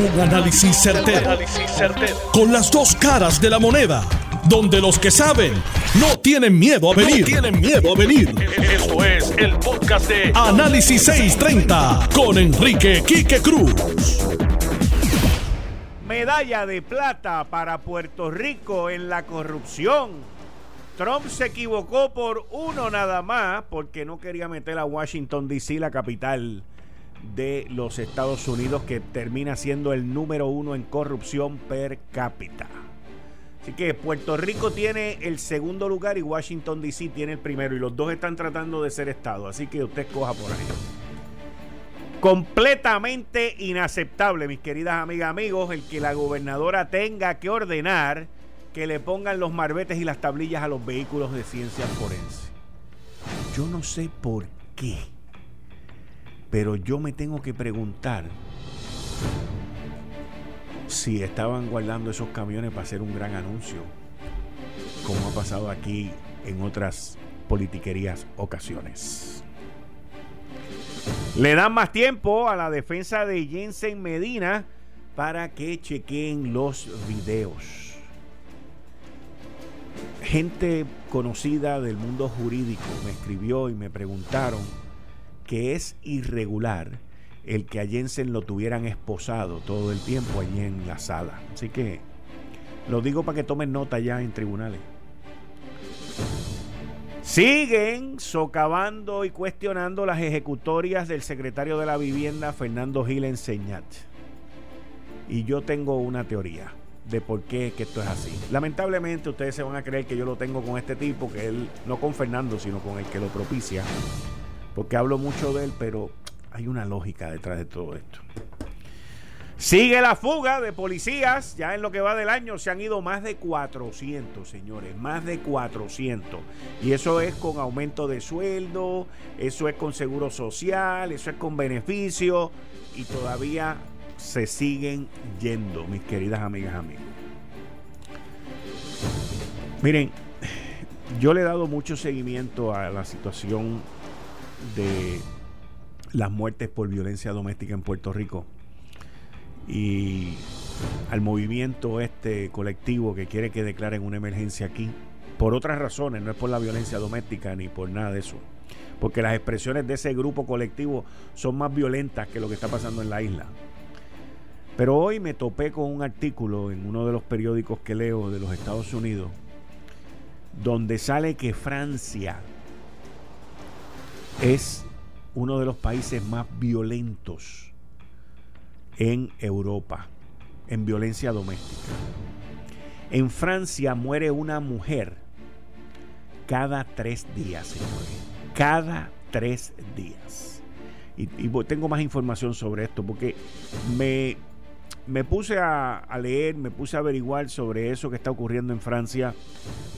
Un análisis certero, Con las dos caras de la moneda. Donde los que saben no tienen miedo a venir. tienen miedo a venir. Esto es el podcast de Análisis 630 con Enrique Quique Cruz. Medalla de plata para Puerto Rico en la corrupción. Trump se equivocó por uno nada más porque no quería meter a Washington DC, la capital de los Estados Unidos, que termina siendo el número uno en corrupción per cápita. Así que Puerto Rico tiene el segundo lugar y Washington DC tiene el primero. Y los dos están tratando de ser Estado. Así que usted coja por ahí. Completamente inaceptable, mis queridas amigas, amigos, el que la gobernadora tenga que ordenar que le pongan los marbetes y las tablillas a los vehículos de ciencia forense. Yo no sé por qué. Pero yo me tengo que preguntar si estaban guardando esos camiones para hacer un gran anuncio, como ha pasado aquí en otras politiquerías ocasiones. Le dan más tiempo a la defensa de Jensen Medina para que chequeen los videos. Gente conocida del mundo jurídico me escribió y me preguntaron que es irregular el que a Jensen lo tuvieran esposado todo el tiempo allí en la sala. Así que lo digo para que tomen nota ya en tribunales. Siguen socavando y cuestionando las ejecutorias del secretario de la vivienda, Fernando Gil Enseñat. Y yo tengo una teoría de por qué que esto es así. Lamentablemente ustedes se van a creer que yo lo tengo con este tipo, que él, no con Fernando, sino con el que lo propicia porque hablo mucho de él, pero hay una lógica detrás de todo esto. Sigue la fuga de policías, ya en lo que va del año se han ido más de 400, señores, más de 400. Y eso es con aumento de sueldo, eso es con seguro social, eso es con beneficio y todavía se siguen yendo, mis queridas amigas, amigos. Miren, yo le he dado mucho seguimiento a la situación de las muertes por violencia doméstica en Puerto Rico y al movimiento este colectivo que quiere que declaren una emergencia aquí por otras razones, no es por la violencia doméstica ni por nada de eso, porque las expresiones de ese grupo colectivo son más violentas que lo que está pasando en la isla. Pero hoy me topé con un artículo en uno de los periódicos que leo de los Estados Unidos, donde sale que Francia es uno de los países más violentos en Europa, en violencia doméstica. En Francia muere una mujer cada tres días, señores. Cada tres días. Y, tengo más información sobre esto porque me, me puse a, a, leer, me puse a averiguar sobre eso que está ocurriendo en Francia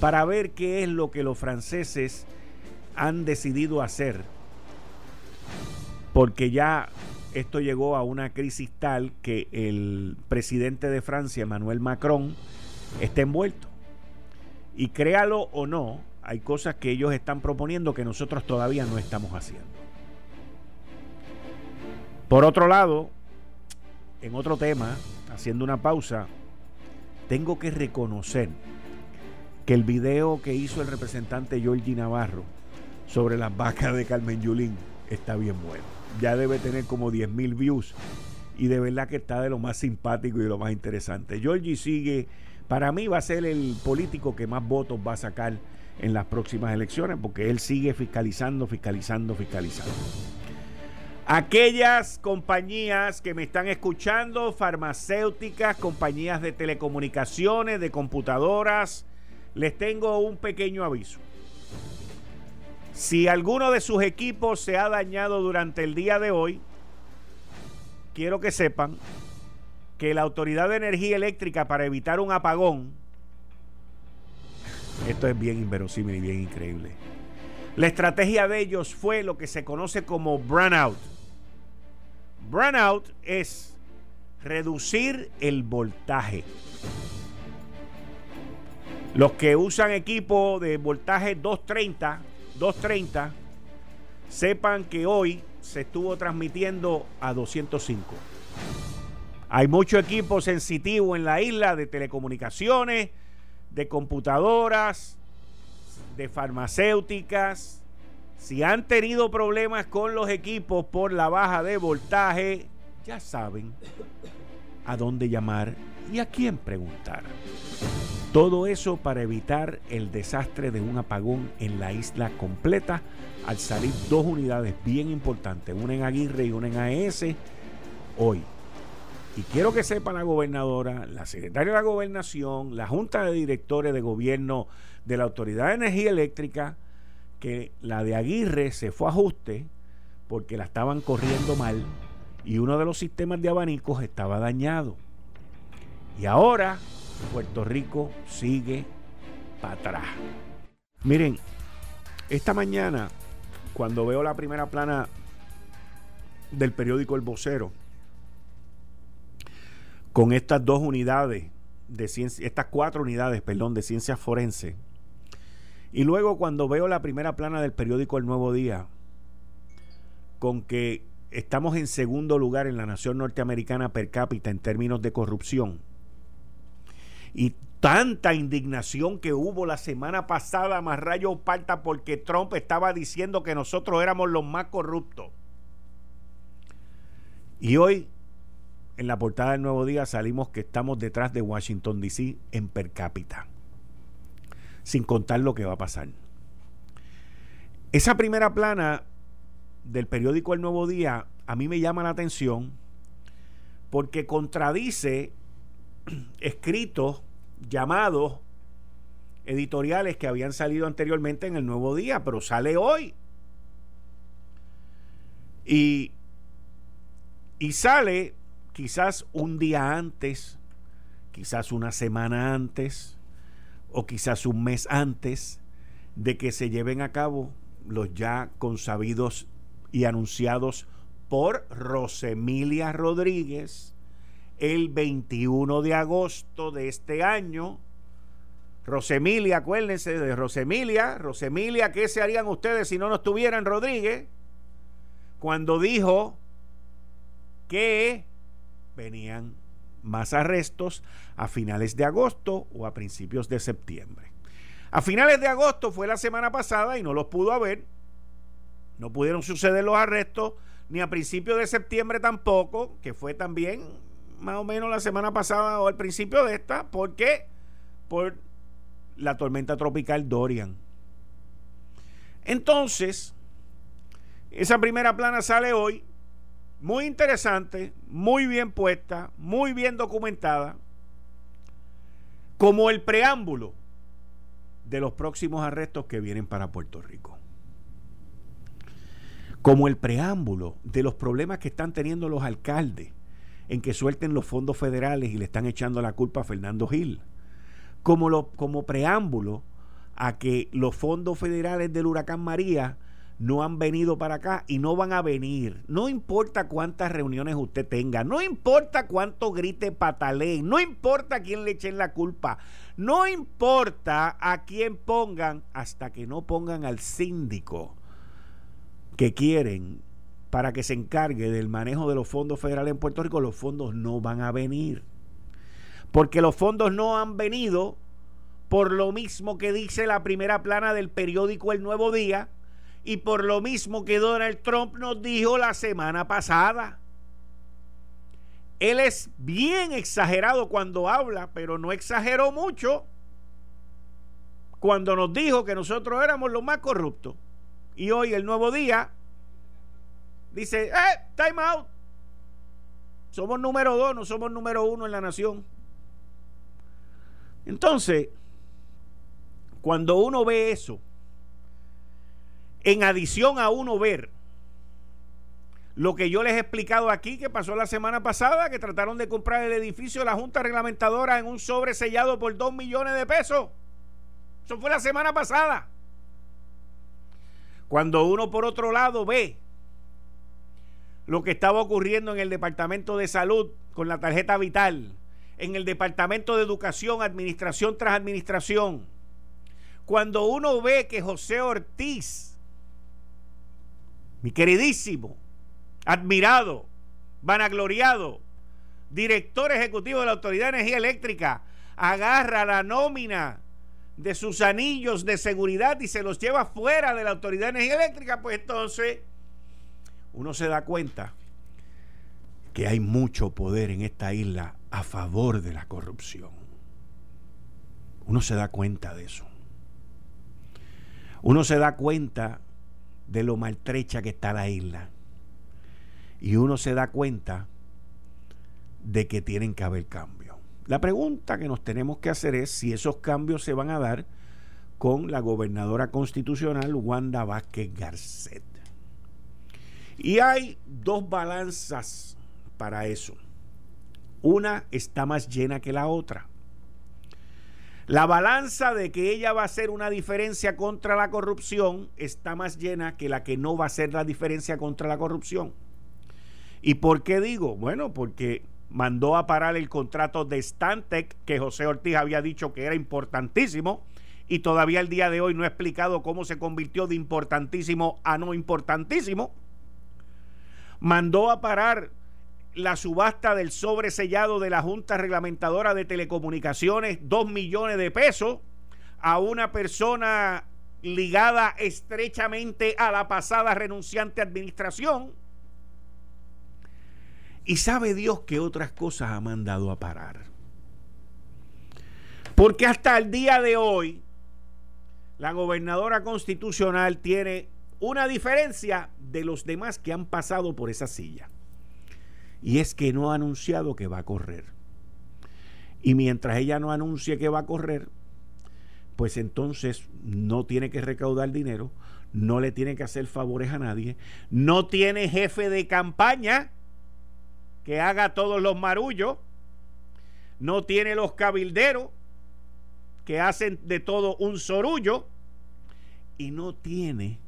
para ver qué es lo que los franceses han decidido hacer. Porque ya esto llegó a una crisis tal que el presidente de Francia, Emmanuel Macron, está envuelto. Y créalo o no, hay cosas que ellos están proponiendo que nosotros todavía no estamos haciendo. Por otro lado, en otro tema, haciendo una pausa, tengo que reconocer que el video que hizo el representante Georgie Navarro sobre las vacas de Carmen Yulín está bien bueno. Ya debe tener como 10 mil views y de verdad que está de lo más simpático y de lo más interesante. Georgie sigue, para mí va a ser el político que más votos va a sacar en las próximas elecciones porque él sigue fiscalizando, fiscalizando, fiscalizando. Aquellas compañías que me están escuchando, farmacéuticas, compañías de telecomunicaciones, de computadoras, les tengo un pequeño aviso. Si alguno de sus equipos se ha dañado durante el día de hoy, quiero que sepan que la Autoridad de Energía Eléctrica para evitar un apagón, esto es bien inverosímil y bien increíble, la estrategia de ellos fue lo que se conoce como brownout. Brownout es reducir el voltaje. Los que usan equipo de voltaje 230 2.30, sepan que hoy se estuvo transmitiendo a 205. Hay mucho equipo sensitivo en la isla de telecomunicaciones, de computadoras, de farmacéuticas. Si han tenido problemas con los equipos por la baja de voltaje, ya saben a dónde llamar y a quién preguntar. Todo eso para evitar el desastre de un apagón en la isla completa al salir dos unidades bien importantes, una en Aguirre y una en AES, hoy. Y quiero que sepa la gobernadora, la secretaria de la gobernación, la junta de directores de gobierno de la Autoridad de Energía Eléctrica, que la de Aguirre se fue a ajuste porque la estaban corriendo mal y uno de los sistemas de abanicos estaba dañado. Y ahora Puerto Rico sigue para atrás. Miren, esta mañana, cuando veo la primera plana del periódico El Vocero, con estas dos unidades de ciencia, estas cuatro unidades, perdón, de ciencias forense. Y luego cuando veo la primera plana del periódico El Nuevo Día, con que estamos en segundo lugar en la nación norteamericana per cápita en términos de corrupción. Y tanta indignación que hubo la semana pasada, más rayo parta, porque Trump estaba diciendo que nosotros éramos los más corruptos. Y hoy en la portada del Nuevo Día salimos que estamos detrás de Washington, D.C. en per cápita, sin contar lo que va a pasar. Esa primera plana del periódico El Nuevo Día a mí me llama la atención porque contradice escritos llamados editoriales que habían salido anteriormente en el Nuevo Día, pero sale hoy. Y, y sale quizás un día antes, quizás una semana antes o quizás un mes antes de que se lleven a cabo los ya consabidos y anunciados por Rosemilia Rodríguez el 21 de agosto de este año. Rosemilia, acuérdense de Rosemilia. Rosemilia, ¿qué se harían ustedes si no nos tuvieran Rodríguez? Cuando dijo que venían más arrestos a finales de agosto o a principios de septiembre. A finales de agosto fue la semana pasada y no los pudo haber. No pudieron suceder los arrestos, ni a principios de septiembre tampoco, que fue también más o menos la semana pasada o al principio de esta. ¿Por qué? Por la tormenta tropical Dorian. Entonces, esa primera plana sale hoy muy interesante, muy bien puesta, muy bien documentada, como el preámbulo de los próximos arrestos que vienen para Puerto Rico. Como el preámbulo de los problemas que están teniendo los alcaldes en que suelten los fondos federales y le están echando la culpa a Fernando Gil. Como, lo, como preámbulo a que los fondos federales del huracán María no han venido para acá y no van a venir. No importa cuántas reuniones usted tenga, no importa cuánto grite patalee, no importa a quién le echen la culpa, no importa a quién pongan hasta que no pongan al síndico que quieren para que se encargue del manejo de los fondos federales en Puerto Rico, los fondos no van a venir. Porque los fondos no han venido por lo mismo que dice la primera plana del periódico El Nuevo Día, y por lo mismo que Donald Trump nos dijo la semana pasada. Él es bien exagerado cuando habla, pero no exageró mucho cuando nos dijo que nosotros éramos los más corruptos. Y hoy, el nuevo día, dice, ¡eh! Time out. Somos número dos, no somos número uno en la nación. Entonces, cuando uno ve eso, en adición a uno ver lo que yo les he explicado aquí, que pasó la semana pasada, que trataron de comprar el edificio de la Junta Reglamentadora en un sobre sellado por 2 millones de pesos. Eso fue la semana pasada. Cuando uno por otro lado ve lo que estaba ocurriendo en el Departamento de Salud con la tarjeta vital, en el Departamento de Educación, Administración tras Administración, cuando uno ve que José Ortiz, mi queridísimo, admirado, vanagloriado director ejecutivo de la Autoridad de Energía Eléctrica, agarra la nómina de sus anillos de seguridad y se los lleva fuera de la Autoridad de Energía Eléctrica, pues entonces uno se da cuenta que hay mucho poder en esta isla a favor de la corrupción. Uno se da cuenta de eso. Uno se da cuenta de lo maltrecha que está la isla. Y uno se da cuenta de que tienen que haber cambios. La pregunta que nos tenemos que hacer es si esos cambios se van a dar con la gobernadora constitucional Wanda Vázquez Garcet. Y hay dos balanzas para eso. Una está más llena que la otra. La balanza de que ella va a hacer una diferencia contra la corrupción está más llena que la que no va a hacer la diferencia contra la corrupción. ¿Y por qué digo? Bueno, porque mandó a parar el contrato de Stantec, que José Ortiz había dicho que era importantísimo, y todavía el día de hoy no ha explicado cómo se convirtió de importantísimo a no importantísimo. Mandó a parar la subasta del sobresellado de la Junta Reglamentadora de Telecomunicaciones, dos millones de pesos, a una persona ligada estrechamente a la pasada renunciante administración y sabe Dios que otras cosas ha mandado a parar. Porque hasta el día de hoy, la gobernadora constitucional tiene una diferencia de los demás que han pasado por esa silla. Y es que no ha anunciado que va a correr. Y mientras ella no anuncie que va a correr, pues entonces no tiene que recaudar dinero, no le tiene que hacer favores a nadie, no tiene jefe de campaña que haga todos los marullos, no tiene los cabilderos que hacen de todo un sorullo y no tiene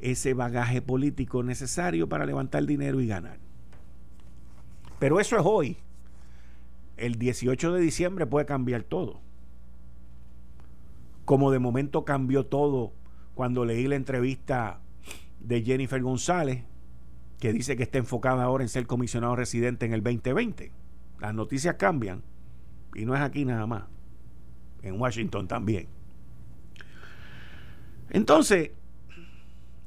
ese bagaje político necesario para levantar dinero y ganar. Pero eso es hoy. El 18 de diciembre puede cambiar todo. Como de momento cambió todo cuando leí la entrevista de Jennifer González que dice que está enfocada ahora en ser comisionado residente en el 2020. Las noticias cambian y no es aquí nada más, en Washington también. Entonces,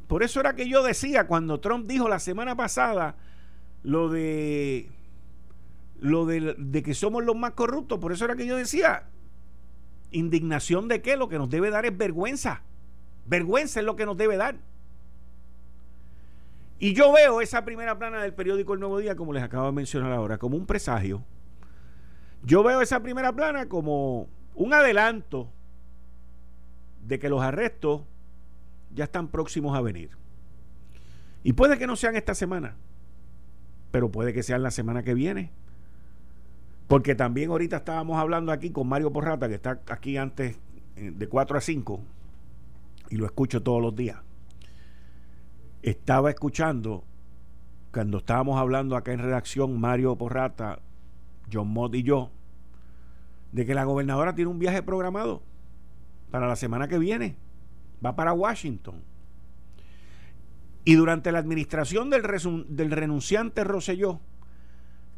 por eso era que yo decía cuando Trump dijo la semana pasada lo de lo de, que somos los más corruptos, por eso era que yo decía indignación de qué, lo que nos debe dar es vergüenza. Vergüenza es lo que nos debe dar. Y yo veo esa primera plana del periódico El Nuevo Día, como les acabo de mencionar ahora, como un presagio. Yo veo esa primera plana como un adelanto de que los arrestos ya están próximos a venir. Y puede que no sean esta semana, pero puede que sean la semana que viene. Porque también ahorita estábamos hablando aquí con Mario Porrata, que está aquí antes eh, de 4 a 5, y lo escucho todos los días estaba escuchando cuando estábamos hablando acá en redacción, Mario Porrata, John Mott y yo, de que la gobernadora tiene un viaje programado para la semana que viene. Va para Washington. Y durante la administración del, renunciante Rosselló,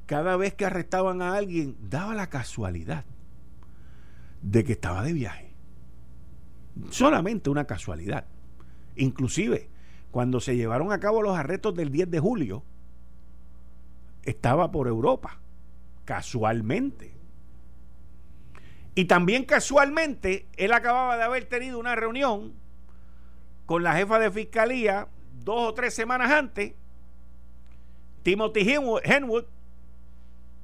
cada vez que arrestaban a alguien, daba la casualidad de que estaba de viaje. Solamente una casualidad. Inclusive, cuando se llevaron a cabo los arrestos del 10 de julio, estaba por Europa, casualmente. Y también casualmente, él acababa de haber tenido una reunión con la jefa de fiscalía dos o tres semanas antes, Timothy Henwood,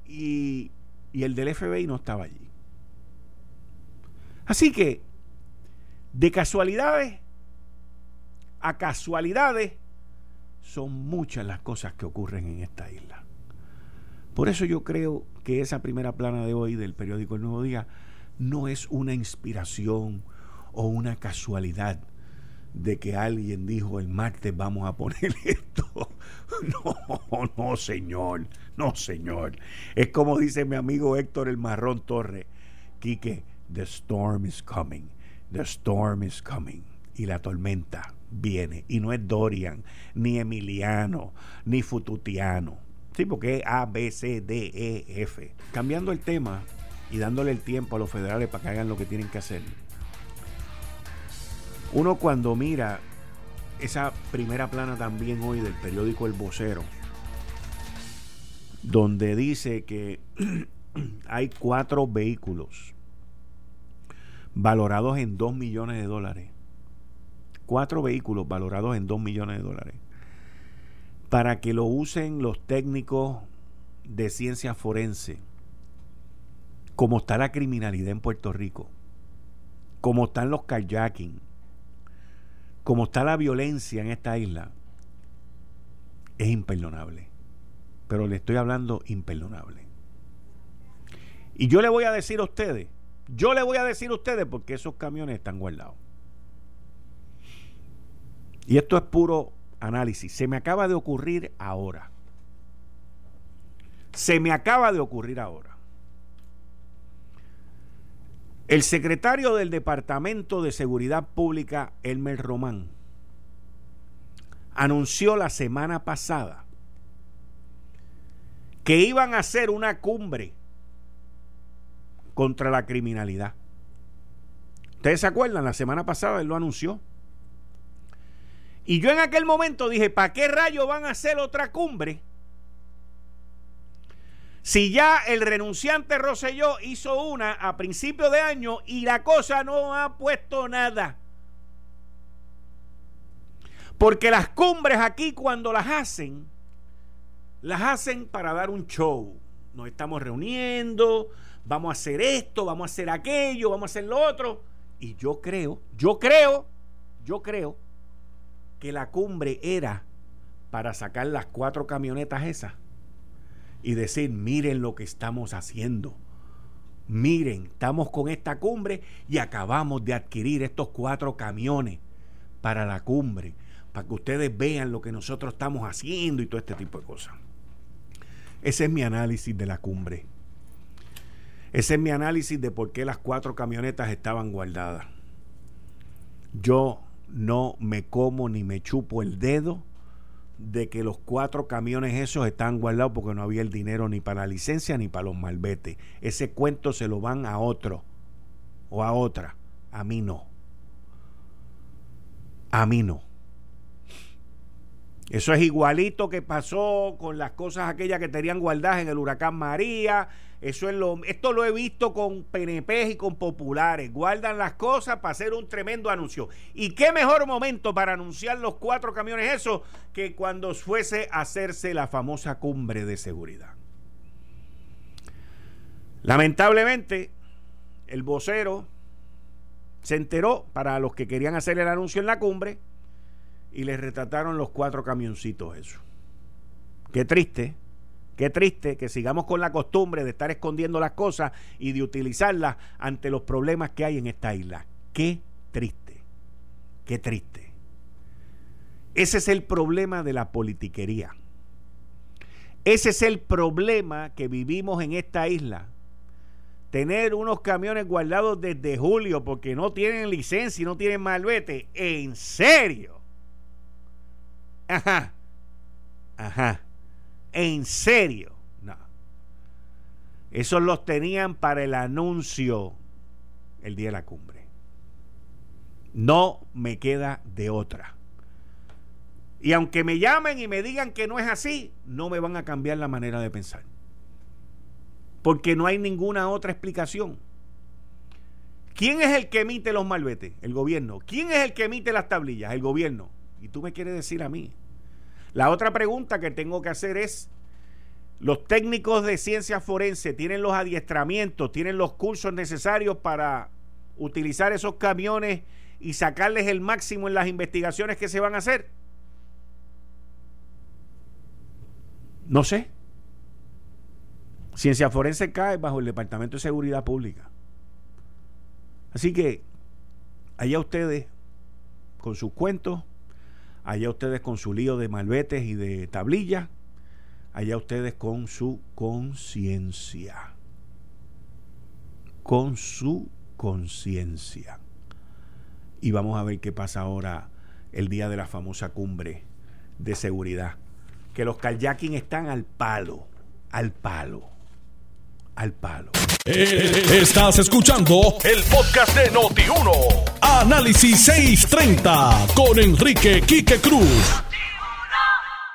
y, el del FBI no estaba allí. Así que, de casualidades, a casualidades, son muchas las cosas que ocurren en esta isla. Por eso yo creo que esa primera plana de hoy del periódico El Nuevo Día no es una inspiración o una casualidad de que alguien dijo el martes vamos a poner esto. No, no, señor, no, señor. Es como dice mi amigo Héctor el Marrón Torre, Quique, the storm is coming, the storm is coming. Y la tormenta viene. Y no es Dorian, ni Emiliano, ni Fututiano. Sí, porque es A, B, C, D, E, F. Cambiando el tema y dándole el tiempo a los federales para que hagan lo que tienen que hacer. Uno cuando mira esa primera plana también hoy del periódico El Vocero, donde dice que hay cuatro vehículos valorados en 2 millones de dólares. Cuatro vehículos valorados en 2 millones de dólares para que lo usen los técnicos de ciencia forense, como está la criminalidad en Puerto Rico, como están los kayaking, como está la violencia en esta isla, es imperdonable. Pero le estoy hablando imperdonable. Y yo le voy a decir a ustedes, yo le voy a decir a ustedes porque esos camiones están guardados. Y esto es puro análisis. Se me acaba de ocurrir ahora. Se me acaba de ocurrir ahora. El secretario del Departamento de Seguridad Pública, Elmer Román, anunció la semana pasada que iban a hacer una cumbre contra la criminalidad. ¿Ustedes se acuerdan? La semana pasada él lo anunció. Y yo en aquel momento dije, ¿para qué rayo van a hacer otra cumbre? Si ya el renunciante Roselló hizo una a principio de año y la cosa no ha puesto nada. Porque las cumbres aquí cuando las hacen, las hacen para dar un show. Nos estamos reuniendo, vamos a hacer esto, vamos a hacer aquello, vamos a hacer lo otro. Y yo creo, yo creo, yo creo que la cumbre era para sacar las cuatro camionetas esas y decir, miren lo que estamos haciendo. Miren, estamos con esta cumbre y acabamos de adquirir estos cuatro camiones para la cumbre, para que ustedes vean lo que nosotros estamos haciendo y todo este tipo de cosas. Ese es mi análisis de la cumbre. Ese es mi análisis de por qué las cuatro camionetas estaban guardadas. Yo no me como ni me chupo el dedo de que los cuatro camiones esos están guardados porque no había el dinero ni para la licencia ni para los malbetes. Ese cuento se lo van a otro o a otra. A mí no. A mí no. Eso es igualito que pasó con las cosas aquellas que tenían guardadas en el huracán María. Eso esto lo he visto con PNP y con populares. Guardan las cosas para hacer un tremendo anuncio. Y qué mejor momento para anunciar los cuatro camiones eso que cuando fuese a hacerse la famosa cumbre de seguridad. Lamentablemente, el vocero se enteró para los que querían hacer el anuncio en la cumbre y les retrataron los cuatro camioncitos eso. Qué triste, qué triste que sigamos con la costumbre de estar escondiendo las cosas y de utilizarlas ante los problemas que hay en esta isla. Qué triste, qué triste. Ese es el problema de la politiquería. Ese es el problema que vivimos en esta isla. Tener unos camiones guardados desde julio porque no tienen licencia y no tienen malvete. En serio. Ajá. Ajá. ¿En serio? No. Esos los tenían para el anuncio el día de la cumbre. No me queda de otra. Y aunque me llamen y me digan que no es así, no me van a cambiar la manera de pensar. Porque no hay ninguna otra explicación. ¿Quién es el que emite los malvetes? El gobierno. ¿Quién es el que emite las tablillas? El gobierno. Y tú me quieres decir a mí. La otra pregunta que tengo que hacer es, ¿los técnicos de ciencia forense tienen los adiestramientos, tienen los cursos necesarios para utilizar esos camiones y sacarles el máximo en las investigaciones que se van a hacer? No sé. Ciencia forense cae bajo el Departamento de Seguridad Pública. Así que allá ustedes con sus cuentos allá ustedes con su lío de malbetes y de tablillas, allá ustedes con su conciencia, con su conciencia. Y vamos a ver qué pasa ahora el día de la famosa cumbre de seguridad. Que los kayaking están al palo, al palo, al palo. Estás escuchando el podcast de Noti1. Análisis 630 con Enrique Quique Cruz.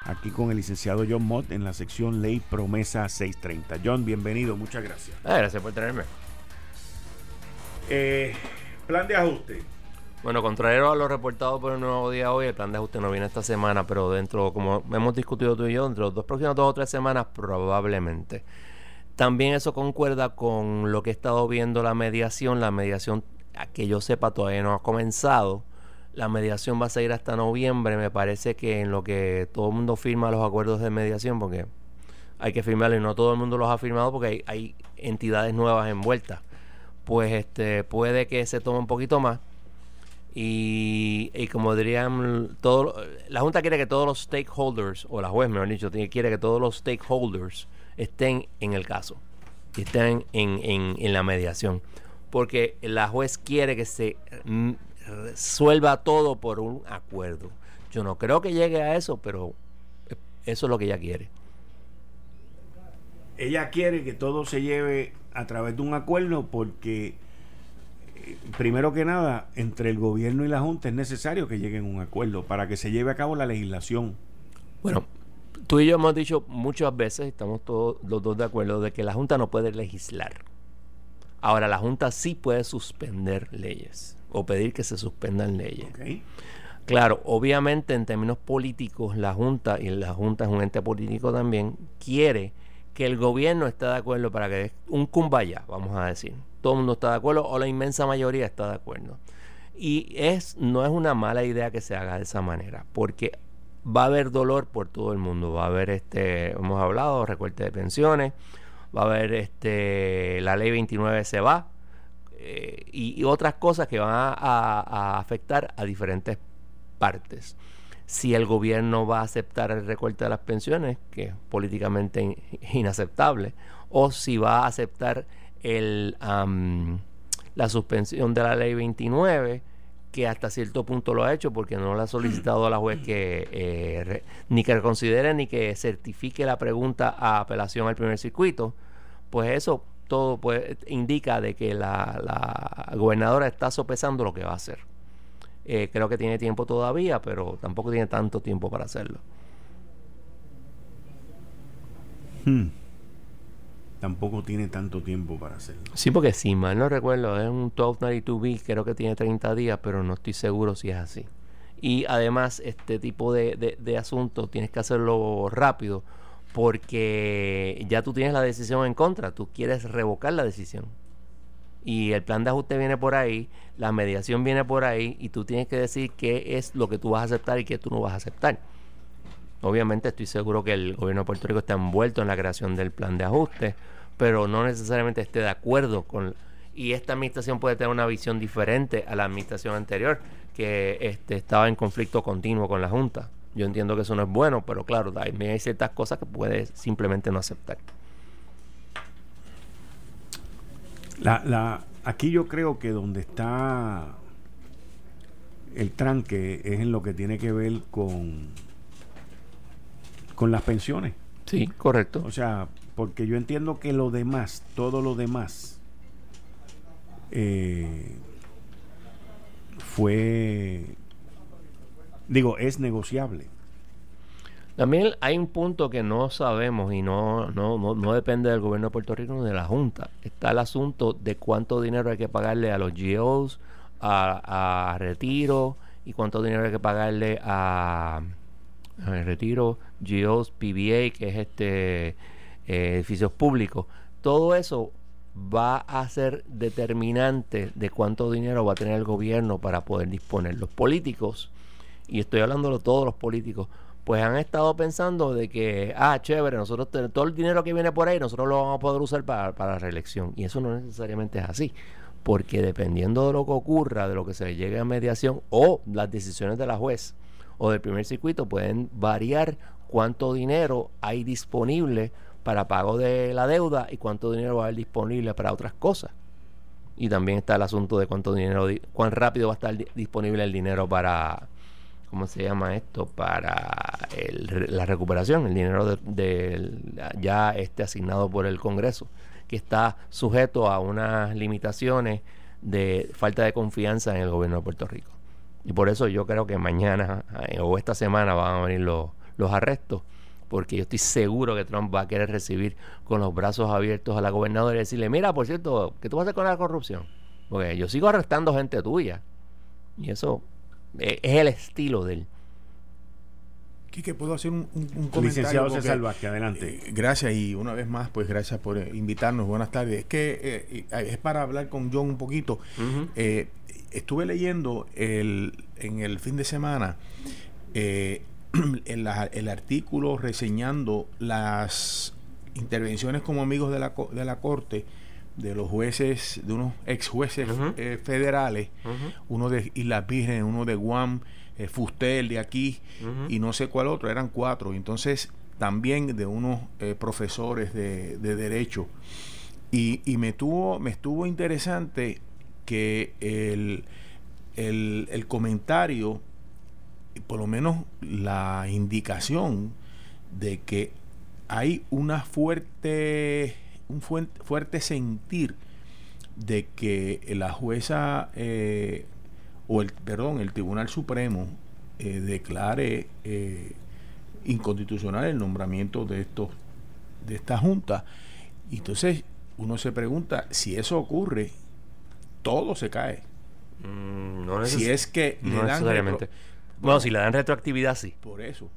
Aquí con el licenciado John Mott en la sección Ley Promesa 630. John, bienvenido, muchas gracias. Ah, gracias por tenerme. Eh, plan de ajuste. Bueno, contrario a lo reportado por el nuevo día hoy, el plan de ajuste no viene esta semana, pero dentro, como hemos discutido tú y yo, dentro de los próximas dos o tres semanas, probablemente. También eso concuerda con lo que he estado viendo la mediación. La mediación, a que yo sepa, todavía no ha comenzado. La mediación va a seguir hasta noviembre. Me parece que en lo que todo el mundo firma los acuerdos de mediación, porque hay que firmarlo y no todo el mundo los ha firmado porque hay, hay entidades nuevas envueltas. Pues este puede que se tome un poquito más y, como dirían, todo, la Junta quiere que todos los stakeholders, o la juez, mejor dicho, quiere que todos los stakeholders estén en el caso, estén en, en, en la mediación. Porque la juez quiere que se mm, resuelva todo por un acuerdo. Yo no creo que llegue a eso, pero eso es lo que ella quiere. Ella quiere que todo se lleve a través de un acuerdo porque primero que nada, entre el gobierno y la Junta es necesario que lleguen a un acuerdo para que se lleve a cabo la legislación. Bueno, tú y yo hemos dicho muchas veces, estamos todos los dos de acuerdo, de que la Junta no puede legislar. Ahora, la Junta sí puede suspender leyes o pedir que se suspendan leyes. Claro, obviamente en términos políticos, la Junta, y la Junta es un ente político también, quiere que el gobierno esté de acuerdo para que un cumbaya, vamos a decir todo el mundo está de acuerdo o la inmensa mayoría está de acuerdo. Y es, no es una mala idea que se haga de esa manera, porque va a haber dolor por todo el mundo. Va a haber, este, hemos hablado, recorte de pensiones, va a haber este, la ley 29 se va, eh, y, otras cosas que van a, afectar a diferentes partes. Si el gobierno va a aceptar el recorte de las pensiones, que es políticamente inaceptable, o si va a aceptar el, la suspensión de la ley 29 que hasta cierto punto lo ha hecho porque no le ha solicitado a la juez que eh, ni que reconsidere ni que certifique la pregunta a apelación al primer circuito, pues eso todo pues, indica de que la, la gobernadora está sopesando lo que va a hacer. Eh, creo que tiene tiempo todavía, pero tampoco tiene tanto tiempo para hacerlo. Hmm tampoco tiene tanto tiempo para hacerlo. Sí, porque si mal no recuerdo, es un 1292B, creo que tiene 30 días, pero no estoy seguro si es así. Y además, este tipo de, de, asuntos tienes que hacerlo rápido, porque ya tú tienes la decisión en contra, tú quieres revocar la decisión. Y el plan de ajuste viene por ahí, la mediación viene por ahí, y tú tienes que decir qué es lo que tú vas a aceptar y qué tú no vas a aceptar. Obviamente estoy seguro que el gobierno de Puerto Rico está envuelto en la creación del plan de ajuste, pero no necesariamente esté de acuerdo con... Y esta administración puede tener una visión diferente a la administración anterior, que este, estaba en conflicto continuo con la Junta. Yo entiendo que eso no es bueno, pero claro, hay ciertas cosas que puede simplemente no aceptar. La, la, aquí yo creo que donde está el tranque es en lo que tiene que ver con con las pensiones. Sí, correcto. O sea, porque yo entiendo que lo demás, todo lo demás, eh, fue, digo, es negociable. También hay un punto que no sabemos y no, no, no, no, depende del gobierno de Puerto Rico ni de la Junta. Está el asunto de cuánto dinero hay que pagarle a los GOs, a, a retiro y cuánto dinero hay que pagarle a, a retiro GOs, PBA, que es este eh, edificios públicos, todo eso va a ser determinante de cuánto dinero va a tener el gobierno para poder disponer. Los políticos, y estoy hablando de todos los políticos, pues han estado pensando de que, ah, chévere, nosotros todo el dinero que viene por ahí, nosotros lo vamos a poder usar para, para la reelección. Y eso no necesariamente es así, porque dependiendo de lo que ocurra, de lo que se llegue a mediación o las decisiones de la juez o del primer circuito, pueden variar cuánto dinero hay disponible para pago de la deuda y cuánto dinero va a haber disponible para otras cosas. Y también está el asunto de cuánto dinero, cuán rápido va a estar disponible el dinero para, ¿cómo se llama esto? Para la recuperación, el dinero de, ya este asignado por el Congreso, que está sujeto a unas limitaciones de falta de confianza en el gobierno de Puerto Rico. Y por eso yo creo que mañana eh, o esta semana van a venir los, los arrestos, porque yo estoy seguro que Trump va a querer recibir con los brazos abiertos a la gobernadora y decirle, mira, por cierto, ¿qué tú vas a hacer con la corrupción? Porque yo sigo arrestando gente tuya. Y eso eh, es el estilo de él. Quique, ¿puedo hacer un, comentario? Licenciado César Vázquez, adelante. Eh, gracias y una vez más, pues gracias por invitarnos. Buenas tardes. Es que es para hablar con John un poquito estuve leyendo el, en el fin de semana eh, el, artículo reseñando las intervenciones como amigos de la, de la Corte de los jueces, de unos ex jueces eh, federales, uno de Islas Vírgenes, uno de Guam, eh, Fustel de aquí y no sé cuál otro, eran cuatro. Entonces, también de unos profesores de, de Derecho. Y, y, me, tuvo, me estuvo interesante que el, el, comentario, por lo menos la indicación de que hay una fuerte, un fuerte, sentir de que la jueza eh, o el perdón el Tribunal Supremo eh, declare eh, inconstitucional el nombramiento de estos de esta junta. Entonces uno se pregunta si eso ocurre todo se cae. Mm, no si es que le dan bueno, si le dan retroactividad, sí. Por eso.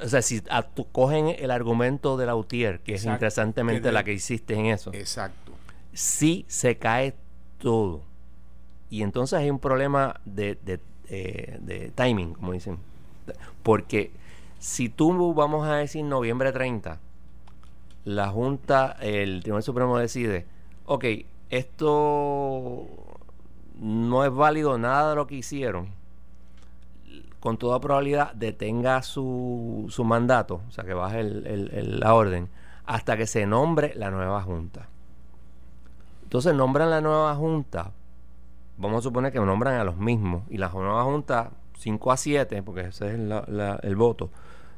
O sea, si a, cogen el argumento de la UTIER, que es interesantemente la que hiciste en eso. Exacto. Sí se cae todo. Y entonces hay un problema de, de, eh, de timing, como dicen. Porque si tú, vamos a decir, noviembre 30, la Junta, el Tribunal Supremo decide, ok, esto no es válido nada de lo que hicieron, con toda probabilidad detenga su, su mandato, o sea, que baje la orden, hasta que se nombre la nueva junta. Entonces nombran la nueva junta, vamos a suponer que nombran a los mismos, y la nueva junta, 5 a 7, porque ese es el voto,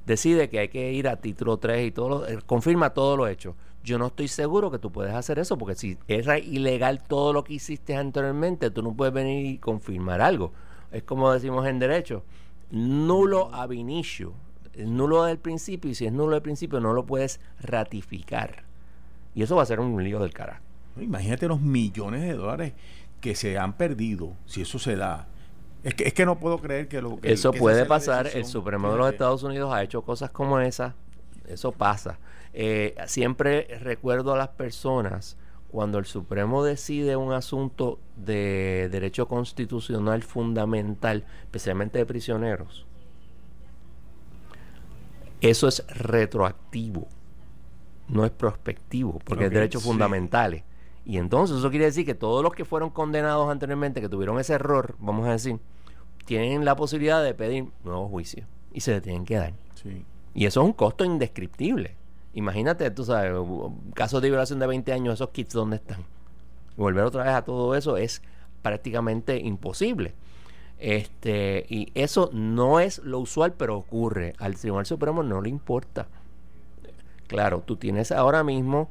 decide que hay que ir a título 3 y todo lo, eh, confirma todo lo hecho yo no estoy seguro que tú puedes hacer eso, porque si era ilegal todo lo que hiciste anteriormente, tú no puedes venir y confirmar algo. Es como decimos en derecho, nulo ab initio, nulo del principio, y si es nulo del principio no lo puedes ratificar. Y eso va a ser un lío del carajo. Imagínate los millones de dólares que se han perdido, si eso se da. Es que, es que no puedo creer que lo que... Eso puede pasar, el Supremo de los Estados Unidos ha hecho cosas como esa, eso pasa. Eh, siempre recuerdo a las personas cuando el Supremo decide un asunto de derecho constitucional fundamental, especialmente de prisioneros, eso es retroactivo, no es prospectivo, porque es derechos fundamentales. Y entonces eso quiere decir que todos los que fueron condenados anteriormente, que tuvieron ese error, vamos a decir, tienen la posibilidad de pedir nuevo juicio y se le tienen que dar. Y eso es un costo indescriptible. Imagínate, tú sabes, casos de violación de 20 años, esos kits, ¿dónde están? Volver otra vez a todo eso es prácticamente imposible. Este, y eso no es lo usual, pero ocurre. Al Tribunal Supremo no le importa. Claro, tú tienes ahora mismo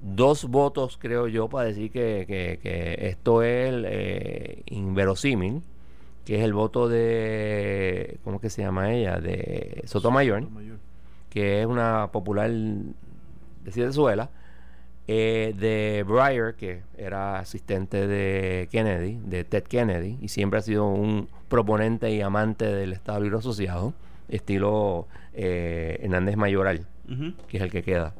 dos votos, creo yo, para decir que, que, esto es eh, inverosímil, que es el voto de, ¿cómo que se llama ella? De Sotomayor. Sotomayor que es una popular de Venezuela, eh, de Breyer, que era asistente de Kennedy, de Ted Kennedy, y siempre ha sido un proponente y amante del Estado Libre Asociado, estilo eh, Hernández Mayoral, que es el que queda.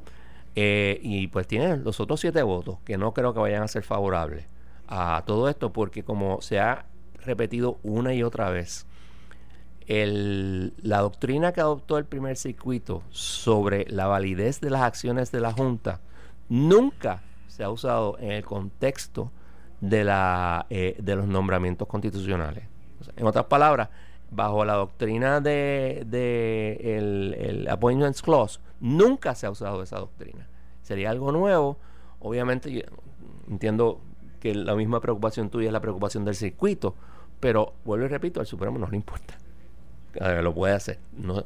Eh, y pues tiene los otros siete votos, que no creo que vayan a ser favorables a todo esto, porque como se ha repetido una y otra vez, la doctrina que adoptó el primer circuito sobre la validez de las acciones de la Junta nunca se ha usado en el contexto de, la, eh, de los nombramientos constitucionales. en otras palabras, bajo la doctrina de, el, el, Appointments Clause, nunca se ha usado esa doctrina. Sería algo nuevo. Obviamente, entiendo que la misma preocupación tuya es la preocupación del circuito, pero vuelvo y repito, al Supremo no le importa. Lo puede hacer. No,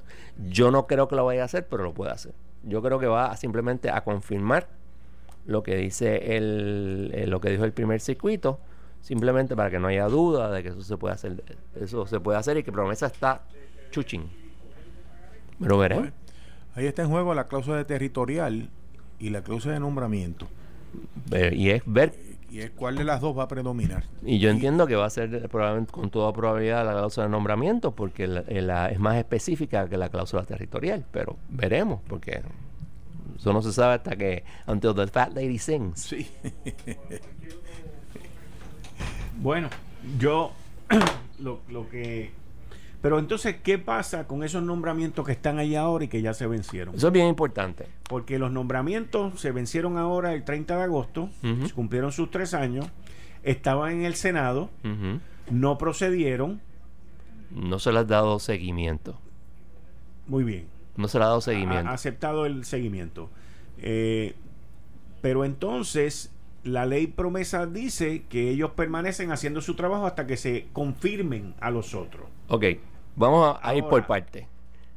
yo no creo que lo vaya a hacer, pero lo puede hacer. Yo creo que va simplemente a confirmar lo que dice el, eh, lo que dijo el primer circuito, simplemente para que no haya duda de que eso se puede hacer, eso se puede hacer y que promesa está chuchín. Pero veré. ahí está en juego la cláusula territorial y la cláusula de nombramiento. y es ver y es cuál de las dos va a predominar. Y yo entiendo que va a ser probablemente con toda probabilidad la cláusula de nombramiento porque la, es más específica que la cláusula territorial, pero veremos porque eso no se sabe hasta que until the fat lady sings. Sí. bueno, yo lo, lo que pero entonces, ¿qué pasa con esos nombramientos que están ahí ahora y que ya se vencieron? Eso es bien importante. Porque los nombramientos se vencieron ahora el 30 de agosto, cumplieron sus tres años, estaban en el Senado, no procedieron. No se les ha dado seguimiento. Muy bien. No se le ha dado seguimiento. Ha aceptado el seguimiento. Eh, pero entonces la ley promesa dice que ellos permanecen haciendo su trabajo hasta que se confirmen a los otros. Ok, Vamos a, ir por parte.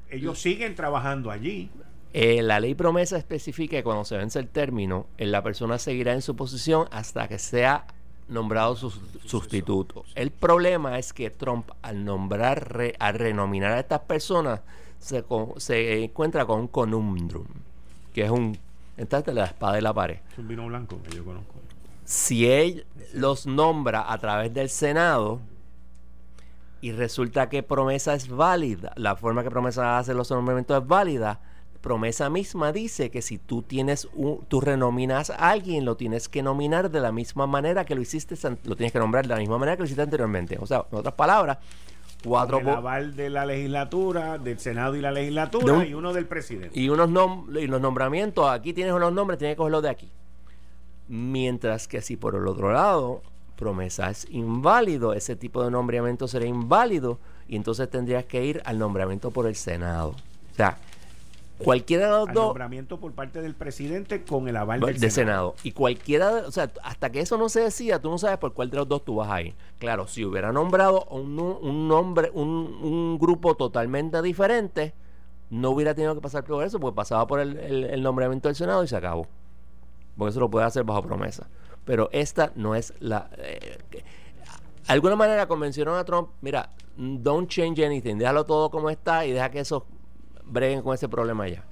Ellos siguen trabajando allí. Eh, la ley promesa especifica que cuando se vence el término, eh, la persona seguirá en su posición hasta que sea nombrado su sustituto. El problema es que Trump, al nombrar, al renominar a estas personas, se, se encuentra con un conundrum, que es un. Entonces, la espada de la pared. Es un vino blanco que yo conozco. Si él los nombra a través del Senado, y resulta que promesa es válida, la forma que promesa hace los nombramientos es válida, promesa misma dice que si tú tienes un, tú renominas a alguien, lo tienes que nominar de la misma manera que lo hiciste, lo tienes que nombrar de la misma manera que lo hiciste anteriormente. O sea, en otras palabras, cuatro el aval de la legislatura, del Senado y la legislatura y uno del presidente. Y unos y los nombramientos, aquí tienes unos nombres, tienes que cogerlos de aquí. Mientras que si por el otro lado promesa es inválido, ese tipo de nombramiento sería inválido y entonces tendrías que ir al nombramiento por el Senado. O sea, cualquiera de los dos. nombramiento por parte del presidente con el aval del Senado. Y cualquiera, o sea, hasta que eso no se decía, tú no sabes por cuál de los dos tú vas a ir. Claro, si hubiera nombrado un, un nombre, un, un, grupo totalmente diferente, no hubiera tenido que pasar por eso, porque pasaba por el, el nombramiento del Senado y se acabó. Porque eso lo puede hacer bajo promesa pero esta no es la... Eh, alguna manera convencieron a Trump, mira, don't change anything, déjalo todo como está y deja que esos breguen con ese problema ya.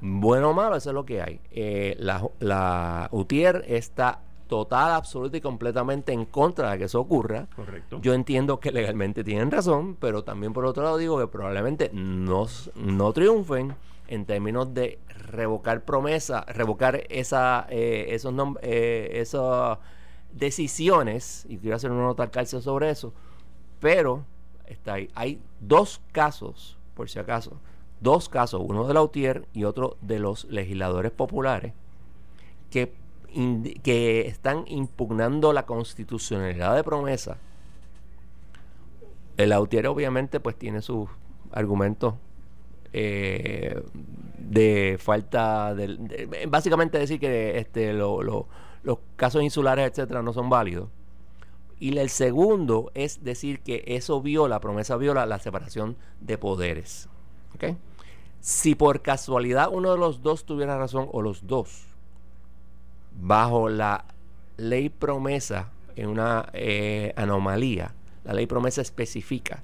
Bueno o malo, eso es lo que hay. Eh, la, la UTIER está total, absoluta y completamente en contra de que eso ocurra. Correcto. Yo entiendo que legalmente tienen razón, pero también por otro lado digo que probablemente no, no triunfen en términos de revocar promesa, revocar esa, eh, esos eh, esas decisiones, y quiero hacer una nota al calcio sobre eso, pero está ahí. hay dos casos, por si acaso, dos casos, uno de la UTIER y otro de los legisladores populares, que, que están impugnando la constitucionalidad de promesa. El UTIER obviamente pues tiene sus argumentos eh, de falta de, básicamente decir que este los casos insulares etcétera no son válidos. Y el segundo es decir que eso viola promesa viola la separación de poderes si por casualidad uno de los dos tuviera razón o los dos bajo la ley promesa en una eh, anomalía la ley promesa especifica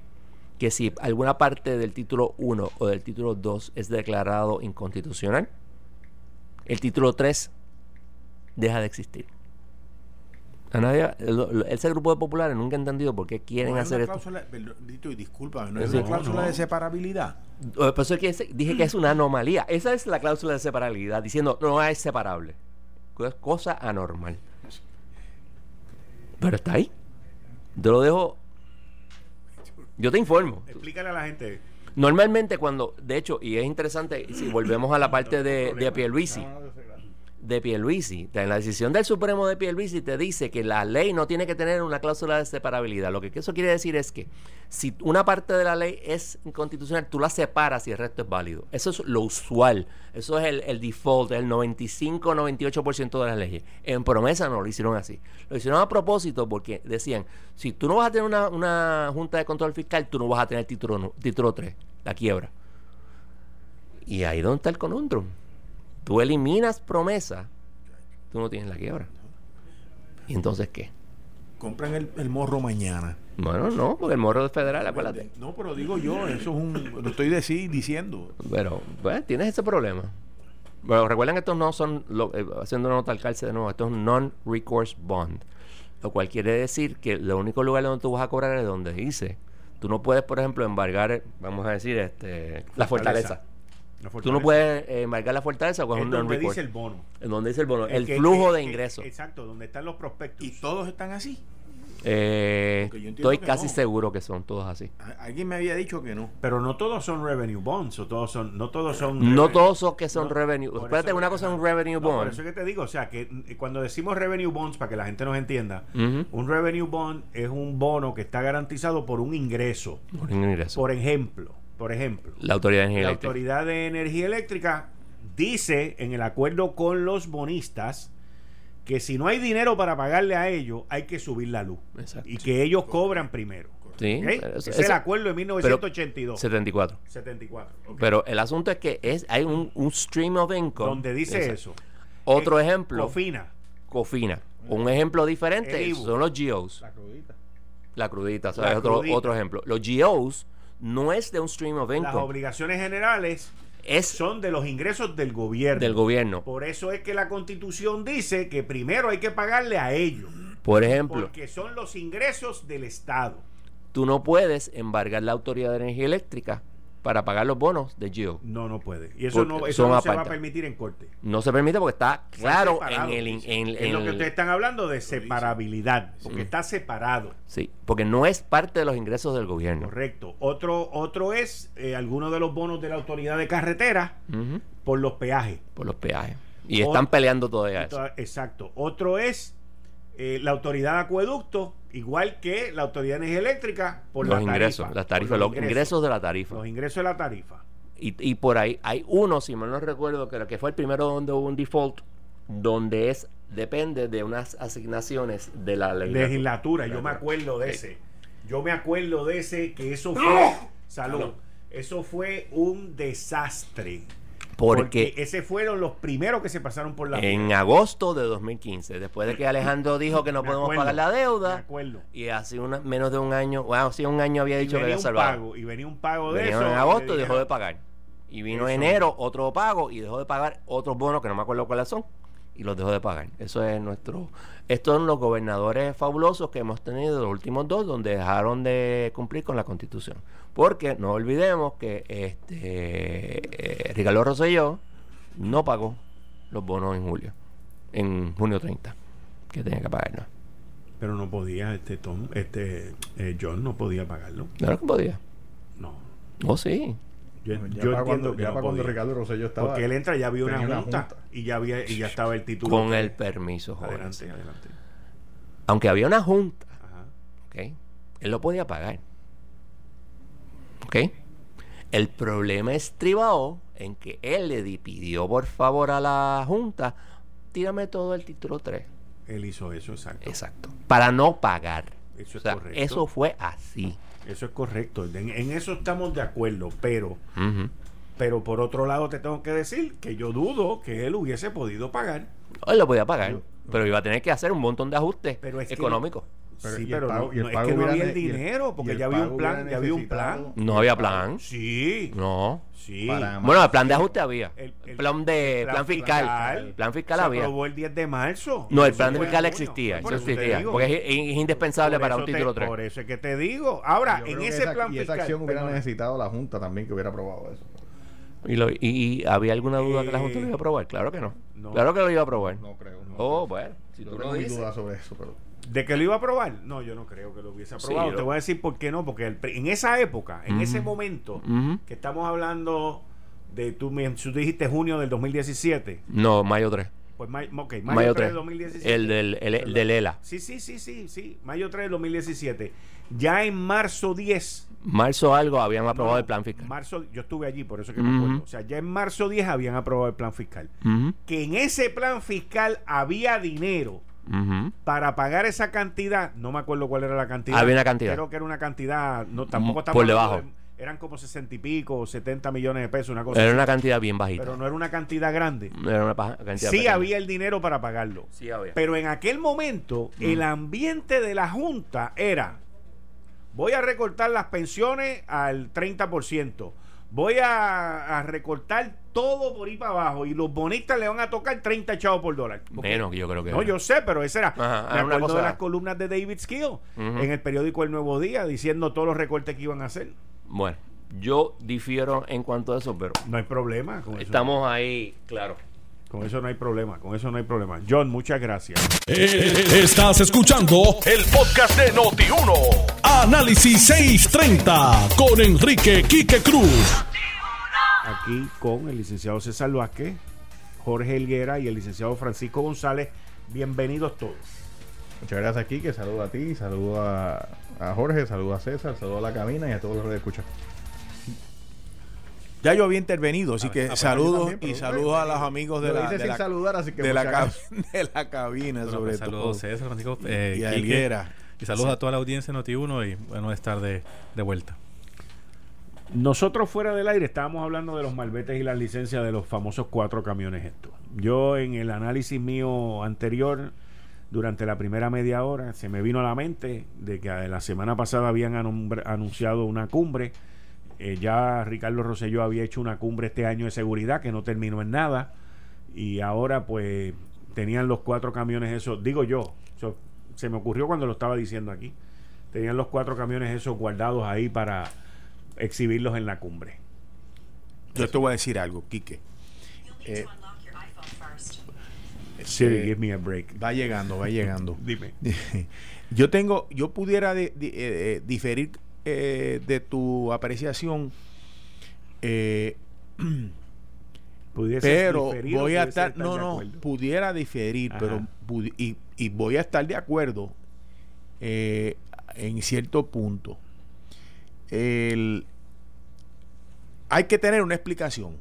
que si alguna parte del título 1 o del título 2 es declarado inconstitucional, el título 3 deja de existir. A nadie, ese grupo de populares nunca ha entendido por qué quieren hacer esto. y disculpa, ¿no es una cláusula de separabilidad? Por eso es que dije que es una anomalía. Esa es la cláusula de separabilidad, diciendo no es separable. Es cosa anormal. Pero está ahí. Te lo dejo yo te informo. Explícale a la gente. Normalmente cuando, de hecho, y es interesante, si volvemos a la parte de, de Pierluisi, de Pierluisi, en la decisión del Supremo de Pierluisi te dice que la ley no tiene que tener una cláusula de separabilidad. Lo que eso quiere decir es que si una parte de la ley es inconstitucional, tú la separas y el resto es válido. Eso es lo usual. Eso es el, default, el 95-98% de las leyes. En promesa no lo hicieron así. Lo hicieron a propósito porque decían, si tú no vas a tener una, junta de control fiscal, tú no vas a tener título, título 3, la quiebra. Y ahí donde está el conundrum Tú eliminas promesa, tú no tienes la quiebra. ¿Y entonces qué? Compran el, morro mañana. Bueno, no, porque el morro es federal, acuérdate. No, pero digo yo, eso es un. Lo estoy diciendo. Pero, pues, tienes ese problema. Pero recuerden que estos no son, eh, haciendo nota al calce de nuevo, esto es non-recourse bond. Lo cual quiere decir que el único lugar donde tú vas a cobrar es donde dice. Tú no puedes, por ejemplo, embargar, vamos a decir, este, la fortaleza. Tú no puedes eh, marcar la fortaleza con un donde dice el bono. En donde dice el bono. El, flujo de ingresos. exacto, donde están los prospectos. ¿Y todos están así? Eh, estoy casi seguro que son todos así. Alguien me había dicho que no. Pero no todos son revenue bonds o todos son no todos son No todos son que son revenue. Espérate, una cosa es un revenue bond. por eso que te digo, o sea, que cuando decimos revenue bonds para que la gente nos entienda, un revenue bond es un bono que está garantizado por un ingreso. Por un ingreso. Por ejemplo, por ejemplo, la Autoridad de Energía la Eléctrica. Autoridad de Energía Eléctrica dice en el acuerdo con los bonistas que si no hay dinero para pagarle a ellos, hay que subir la luz. Y que ellos cobran primero. Sí, Ese es el acuerdo de 1982. 74. 74. Pero el asunto es que es hay un, stream of income. Donde dice eso. Otro ejemplo. Cofina. Cofina. Un ejemplo diferente son los GOs. La crudita. La crudita, otro, otro ejemplo. Los GOs no es de un stream of income. Las obligaciones generales son de los ingresos del gobierno. Del gobierno. Por eso es que la constitución dice que primero hay que pagarle a ellos. Por ejemplo. Porque son los ingresos del Estado. Tú no puedes embargar la Autoridad de Energía Eléctrica para pagar los bonos de GEO. No, no puede. Y eso no, eso no se va a permitir en corte. No se permite porque está claro en el... En, lo que ustedes están hablando de separabilidad, porque está separado. Sí, porque no es parte de los ingresos del gobierno. Correcto. Otro, otro es eh, algunos de los bonos de la autoridad de carretera por los peajes. Por los peajes. Y están peleando todavía eso. Exacto. Otro es eh, la autoridad de acueducto, igual que la autoridad de energía eléctrica, por los ingresos, las tarifas, los, ingresos, de la tarifa. Los ingresos de la tarifa. Y, y por ahí hay uno, si mal no recuerdo, que, que fue el primero donde hubo un default, donde es depende de unas asignaciones de la legislatura. Yo me acuerdo de ese. Yo me acuerdo de ese que eso fue. Salud. Eso fue un desastre. Porque, ese fueron los primeros que se pasaron por la En agosto de 2015, después de que Alejandro dijo que no podemos pagar la deuda. Y hace una, menos de un año, bueno, hace un año había dicho que había salvado. y venía un pago de eso. En agosto y dejó de pagar. Y vino enero otro pago y dejó de pagar otros bonos que no me acuerdo cuáles son y los dejó de pagar. Eso es nuestro. Estos son los gobernadores fabulosos que hemos tenido los últimos dos, donde dejaron de cumplir con la Constitución. Porque no olvidemos que este eh, Ricardo Rosselló no pagó los bonos en julio, en junio 30, que tenía que pagarnos. Pero no podía, este Tom, este eh, John no podía pagarlo. Claro que podía. No. Oh, sí. Yo, ya cuando, ya cuando Ricardo Rosselló estaba. Porque él entra, ya había una junta, y ya había y ya estaba el título. Con el permiso, Adelante, adelante. Aunque había una junta, Él lo podía pagar. ¿Ok? El problema estribado en que él le pidió por favor a la junta, tírame todo el título 3. Él hizo eso, exacto. Exacto. Para no pagar. Eso es correcto. Eso fue así. Eso es correcto. En, eso estamos de acuerdo, pero, pero por otro lado te tengo que decir que yo dudo que él hubiese podido pagar. Él lo podía pagar, pero iba a tener que hacer un montón de ajustes económicos. Sí, pero no, es que no había el dinero, porque ya había un plan, ya había un plan. No había plan. Sí. No. Sí. Bueno, el plan de ajuste había. El, plan de plan, fiscal. El plan fiscal se había. aprobó el 10 de marzo. No, el plan fiscal existía. Eso existía. Porque es, indispensable para un título 3. Por eso es que te digo. Ahora, en ese plan fiscal. Y esa acción hubiera necesitado la Junta también que hubiera aprobado eso. ¿Y, lo, y, había alguna duda que la Junta lo iba a aprobar? Claro que no. Claro que lo iba a aprobar. No creo. No, oh, bueno. Si tú no dices. duda sobre eso, pero. ¿De que lo iba a aprobar? No, yo no creo que lo hubiese aprobado. Te voy a decir por qué no. Porque en esa época, en ese momento, que estamos hablando de. Tú, tú dijiste junio del 2017. No, mayo 3. pues mayo, 3, del 2017. El del, el, del ELA. Sí, sí, sí, sí, sí. Mayo 3 del 2017. Ya en marzo 10. Marzo algo habían aprobado el plan fiscal. Marzo, yo estuve allí, por eso que me acuerdo. O sea, ya en marzo 10 habían aprobado el plan fiscal. Que en ese plan fiscal había dinero para pagar esa cantidad. No me acuerdo cuál era la cantidad. Había una cantidad. Creo que era una cantidad. No, tampoco estaba por debajo eran como 60 y pico, 70 millones de pesos, una cosa Era una cantidad bien bajita. Pero no era una cantidad grande. Era una cantidad Sí había el dinero para pagarlo. Sí había. Pero en aquel momento, mm. el ambiente de la Junta era, voy a recortar las pensiones al 30%. Voy a, recortar todo por ahí para abajo y los bonistas le van a tocar 30 chavos por dólar. Menos que yo creo que. No, yo sé, pero esa era. Ajá, me acuerdo de las columnas de David Skill en el periódico El Nuevo Día diciendo todos los recortes que iban a hacer. Bueno, yo difiero en cuanto a eso, pero. No hay problema. Con estamos ahí, claro. Con eso no hay problema, con eso no hay problema. John, muchas gracias. Eh, estás escuchando el podcast de Noti1. Análisis 630 con Enrique Quique Cruz. Aquí con el licenciado César Vázquez, Jorge Helguera y el licenciado Francisco González. Bienvenidos todos. Muchas gracias, Quique. Saludo a ti, saludo a, Jorge, saludo a César, saludo a la cabina y a todos los que escuchan. Ya yo había intervenido, así que saludos y saludos a los amigos de la, de la, saludar, así que de, la de la cabina, sobre pues, Saludos César, Francisco eh, y a Higuera. Y saludos a toda la audiencia de Noti1 y bueno estar de, de vuelta. Nosotros fuera del aire estábamos hablando de los malbetes y las licencias de los famosos cuatro camiones estos. Yo en el análisis mío anterior, durante la primera media hora, se me vino a la mente de que la semana pasada habían anunciado una cumbre eh, ya Ricardo Rosselló había hecho una cumbre este año de seguridad que no terminó en nada. Y ahora pues tenían los cuatro camiones esos, digo yo, se me ocurrió cuando lo estaba diciendo aquí. Tenían los cuatro camiones esos guardados ahí para exhibirlos en la cumbre. Yo te voy a decir algo, Quique. Eh, Siri, give me a break. Va llegando, va llegando. Dime. yo tengo, yo pudiera eh, diferir eh, de tu apreciación. Eh, pero voy a estar, no, no, pudiera diferir, pero y, voy a estar de acuerdo eh, en cierto punto. El, hay que tener una explicación.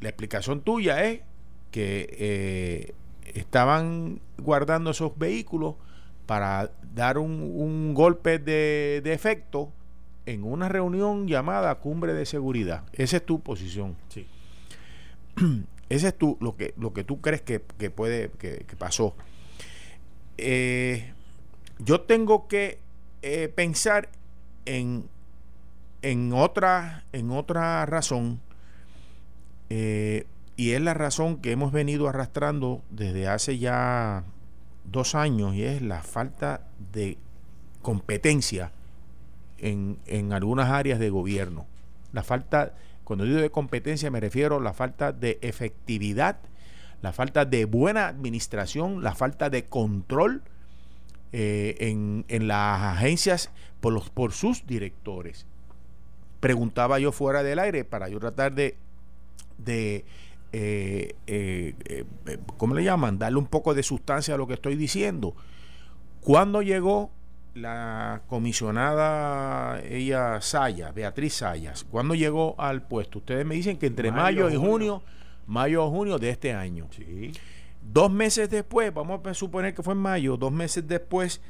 La explicación tuya es que estaban guardando esos vehículos para dar un, golpe de, efecto en una reunión llamada cumbre de seguridad. Esa es tu posición. Sí. Ese es tu, lo que, lo que tú crees que, puede, que, pasó. Eh, yo tengo que eh, pensar en, en, otra, en otra razón, eh, y es la razón que hemos venido arrastrando desde hace ya dos años y es la falta de competencia en, en algunas áreas de gobierno. La falta, cuando digo de competencia me refiero a la falta de efectividad, la falta de buena administración, la falta de control eh, en, en, las agencias por, los, por sus directores. Preguntaba yo fuera del aire para yo tratar de, de eh, eh, eh, ¿cómo le llaman? Darle un poco de sustancia a lo que estoy diciendo. Cuando llegó la comisionada, ella Sayas, Beatriz Sayas, cuando llegó al puesto? Ustedes me dicen que entre mayo, y junio, mayo o junio de este año. Sí. Dos meses después, vamos a suponer que fue en mayo, dos meses después,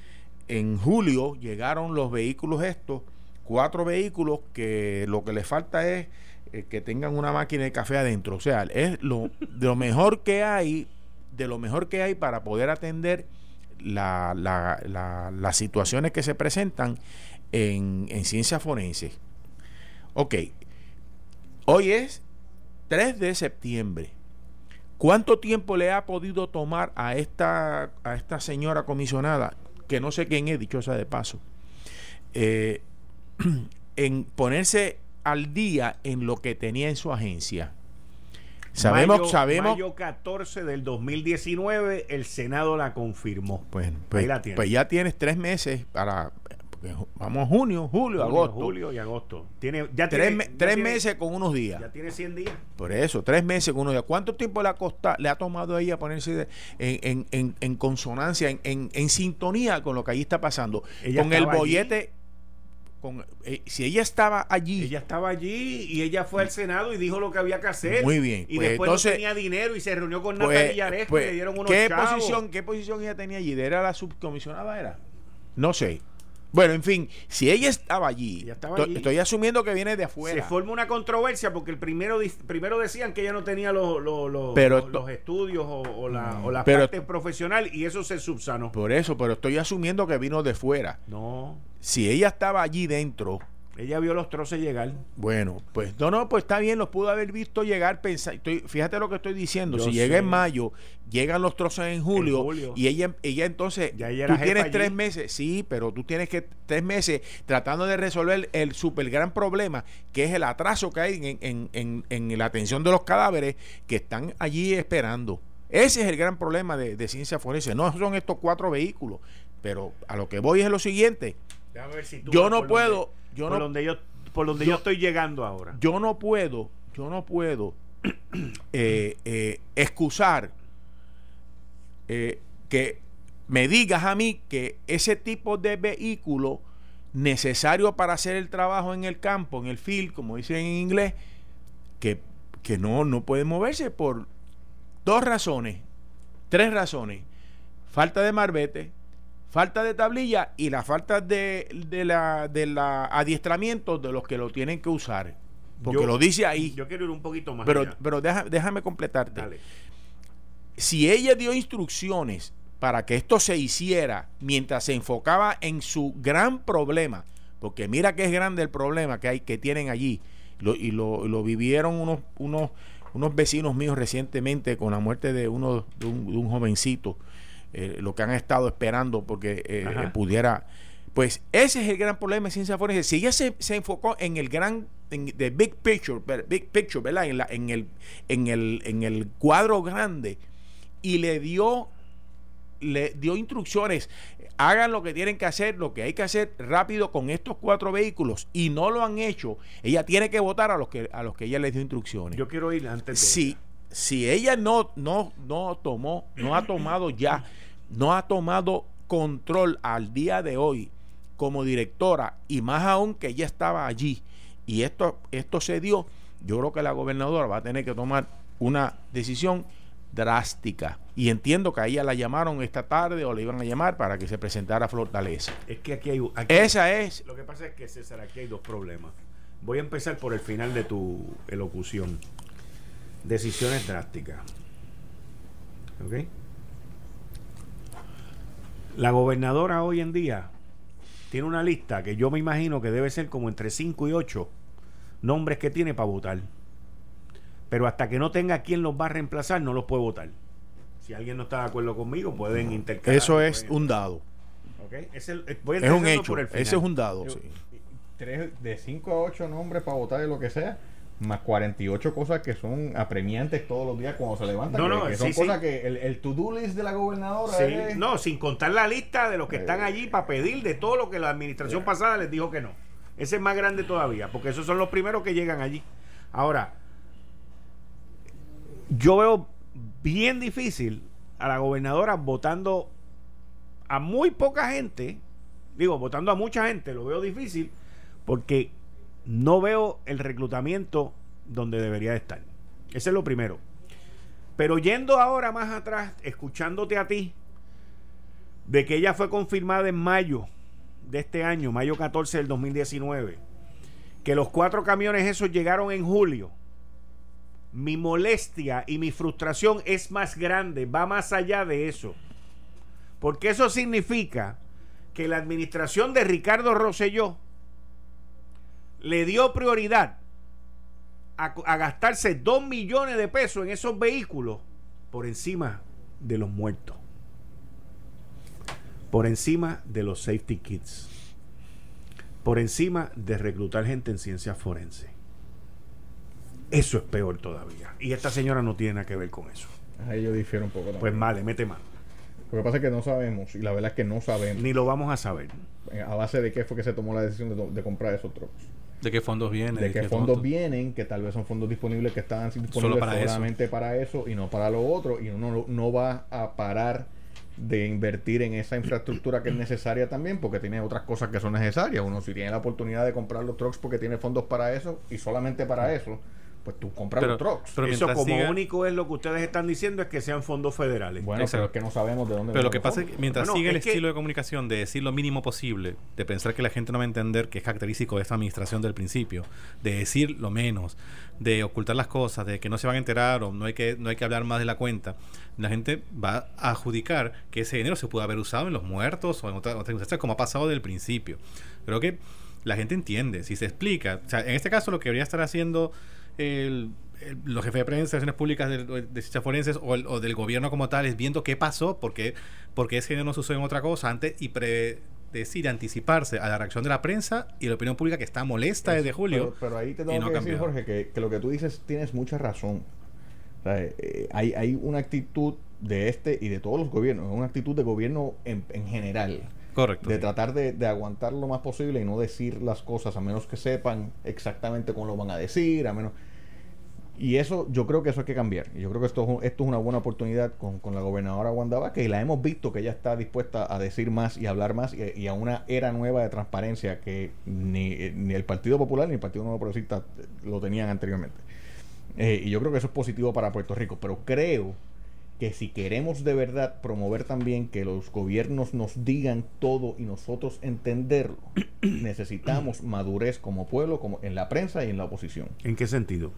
en julio, llegaron los vehículos estos, cuatro vehículos que lo que les falta es eh, que tengan una máquina de café adentro. O sea, es lo, de lo mejor que hay, de lo mejor que hay para poder atender la, las situaciones que se presentan en, en ciencias forenses. Ok, hoy es 3 de septiembre. ¿Cuánto tiempo le ha podido tomar a esta, a esta señora comisionada, que no sé quién es, dichosa de paso, eh, en ponerse al día en lo que tenía en su agencia. Sabemos, mayo, sabemos. Mayo 14 del 2019, el Senado la confirmó. Pues, pues, pues, ya tienes tres meses para. vamos a junio, julio, Julio, agosto. Julio y agosto. Tiene, ya tres tiene- me- ya tres tiene- meses con unos días. Ya tiene 100 días. Por eso, tres meses con unos días. ¿Cuánto tiempo le ha costado, le ha tomado a ella ponerse de- en, en- en- en consonancia, en, sintonía con lo que allí está pasando? Ella con el allí. Con, eh, si ella estaba allí, Ella estaba allí y ella fue al Senado y dijo lo que había que hacer. Muy bien, Y pues después entonces- no tenía dinero y se reunió con pues, Natalia pues, y le dieron unos ¿qué chavos. posición, ¿qué posición ella tenía allí? ¿Era la subcomisionada? ¿Era? No sé. Bueno, en fin, si ella estaba allí, Ella estaba to- allí. estoy asumiendo que viene de Se afuera. forma una controversia porque el primero primero decían que ella no tenía los, los, los- Pero los- estudios o, o la, o la Pero- parte profesional y eso se subsanó. Por eso, pero estoy asumiendo que vino de fuera. No, Si ella estaba allí dentro, ella vio los troces llegar. Bueno, pues no, no, pues está bien, los pudo haber visto llegar. Pensa, estoy, fíjate lo que estoy diciendo. Yo si llega en mayo, llegan los trozos en julio, julio. y ella, ella entonces, Ya ella era tú tienes allí. tres meses, sí, pero tú tienes que tres meses tratando de resolver el super gran problema que es el atraso que hay en, en- en- en la atención de los cadáveres que están allí esperando. Ese es el gran problema de, de ciencia forense. No son estos cuatro vehículos, pero a lo que voy es lo siguiente. Déjame ver si tú Yo no puedo, donde- yo por no donde yo por donde yo, estoy llegando ahora. yo no puedo, yo no puedo eh, eh, excusar eh, que me digas a mí que ese tipo de vehículo necesario para hacer el trabajo en el campo, en el field, como dicen en inglés, que, que no, no puede moverse por dos razones, tres razones. Falta de marbete, falta de tablilla y la falta de, de la, de la adiestramiento de los que lo tienen que usar. Porque Yo- lo dice ahí. Yo quiero ir un poquito más pero allá. pero deja- déjame completarte. Dale. Si ella dio instrucciones para que esto se hiciera mientras se enfocaba en su gran problema, porque mira que es grande el problema que hay que tienen allí, lo- y lo, lo vivieron unos, unos, unos vecinos míos recientemente con la muerte de uno de un, de un jovencito, eh, lo que han estado esperando porque eh, eh, pudiera. Pues ese es el gran problema de ciencia forense. Si ella se, se enfocó en el gran, en the big picture, big picture, ¿verdad? En, la, en, el, en, el, en el cuadro grande y le dio le dio instrucciones hagan lo que tienen que hacer lo que hay que hacer rápido con estos cuatro vehículos y no lo han hecho ella tiene que votar a los que a los que ella les dio instrucciones Yo quiero ir antes de si si ella no no no tomó no ha tomado ya no ha tomado control al día de hoy como directora y más aún que ella estaba allí y esto esto se dio yo creo que la gobernadora va a tener que tomar una decisión drástica y entiendo que a ella la llamaron esta tarde o le iban a llamar para que se presentara a Fortaleza Es que aquí hay aquí- esa es Lo que pasa es que, César, aquí hay dos problemas. Voy a empezar por el final de tu elocución. Decisiones drásticas. ¿Ok? La gobernadora hoy en día tiene una lista que yo me imagino que debe ser como entre 5 y 8 nombres que tiene para votar. Pero hasta que no tenga quien los va a reemplazar, no los puede votar. Si alguien no está de acuerdo conmigo, pueden intercalar. eso es pueden- un dado ¿ok? Es, el- es un hecho por el ese es un dado Yo- sí. Tres, de 5 a 8 nombres para votar de lo que sea, más 48 cosas que son apremiantes todos los días cuando se levantan. No, que, no, que son sí, cosas sí. que el, el to-do list de la gobernadora Sí, es- no, sin contar la lista de los que están Eh. allí para pedir de todo lo que la administración pasada les dijo que no. Ese es más grande todavía, porque esos son los primeros que llegan allí. Ahora, yo veo bien difícil a la gobernadora votando a muy poca gente, digo, votando a mucha gente, lo veo difícil, porque no veo el reclutamiento donde debería de estar. Ese es lo primero. Pero yendo ahora más atrás, escuchándote a ti, de que ella fue confirmada en mayo de este año, mayo 14 del 2019, que los cuatro camiones esos llegaron en julio. Mi molestia y mi frustración es más grande, va más allá de eso. Porque eso significa que la administración de Ricardo Rosselló le dio prioridad a, a gastarse 2 millones de pesos en esos vehículos por encima de los muertos. Por encima de los safety kits. Por encima de reclutar gente en ciencias forenses. Eso es peor todavía. Y esta señora no tiene nada que ver con eso. Ahí yo difiero un poco también. Pues vale, mete mano. Lo que pasa es que no sabemos, y la verdad es que no sabemos. Ni lo vamos a saber. Eh, ¿A base de qué fue que se tomó la decisión de, de comprar esos trucks? ¿De qué fondos vienen? De, qué, fondos vienen, que tal vez son fondos disponibles que están disponibles para solamente eso. para eso y no para lo otro, y uno no va a parar de invertir en esa infraestructura que es necesaria también, porque tiene otras cosas que son necesarias. Uno si tiene la oportunidad de comprar los trucks porque tiene fondos para eso y solamente para eso, pues tú compras los trucks. Pero Eso como único es lo que ustedes están diciendo es que sean fondos federales. Bueno, pero es que no sabemos de dónde Pero lo que pasa es que mientras sigue el estilo de comunicación de decir lo mínimo posible, de pensar que la gente no va a entender que es característico de esta administración del principio, de decir lo menos, de ocultar las cosas, de que no se van a enterar o no hay que, no hay que hablar más de la cuenta, la gente va a adjudicar que ese dinero se pudo haber usado en los muertos o en otras cosas, como ha pasado desde el principio. Creo que la gente entiende, si se explica. O sea, en este caso lo que debería estar haciendo el, los jefes de prensa, relaciones públicas de, de forenses o, o, del gobierno como tal es viendo qué pasó, porque, porque ese no sucedió en otra cosa antes y predecir, anticiparse a la reacción de la prensa y la opinión pública que está molesta desde julio. Pero, ahí te tengo que decir, Jorge, que, que, lo que tú dices tienes mucha razón. O sea, eh, hay, hay una actitud de este y de todos los gobiernos, una actitud de gobierno en, en general. Correcto. De tratar de, de, aguantar lo más posible y no decir las cosas a menos que sepan exactamente cómo lo van a decir, a menos y eso, yo creo que eso hay que cambiar. Y yo creo que esto, esto es una buena oportunidad con, con la gobernadora Wanda Vázquez y la hemos visto que ella está dispuesta a decir más y hablar más y, a una era nueva de transparencia que ni, ni, el Partido Popular ni el Partido Nuevo Progresista lo tenían anteriormente. Eh, y yo creo que eso es positivo para Puerto Rico, pero creo que si queremos de verdad promover también que los gobiernos nos digan todo y nosotros entenderlo, necesitamos madurez como pueblo, como en la prensa y en la oposición. ¿En qué sentido?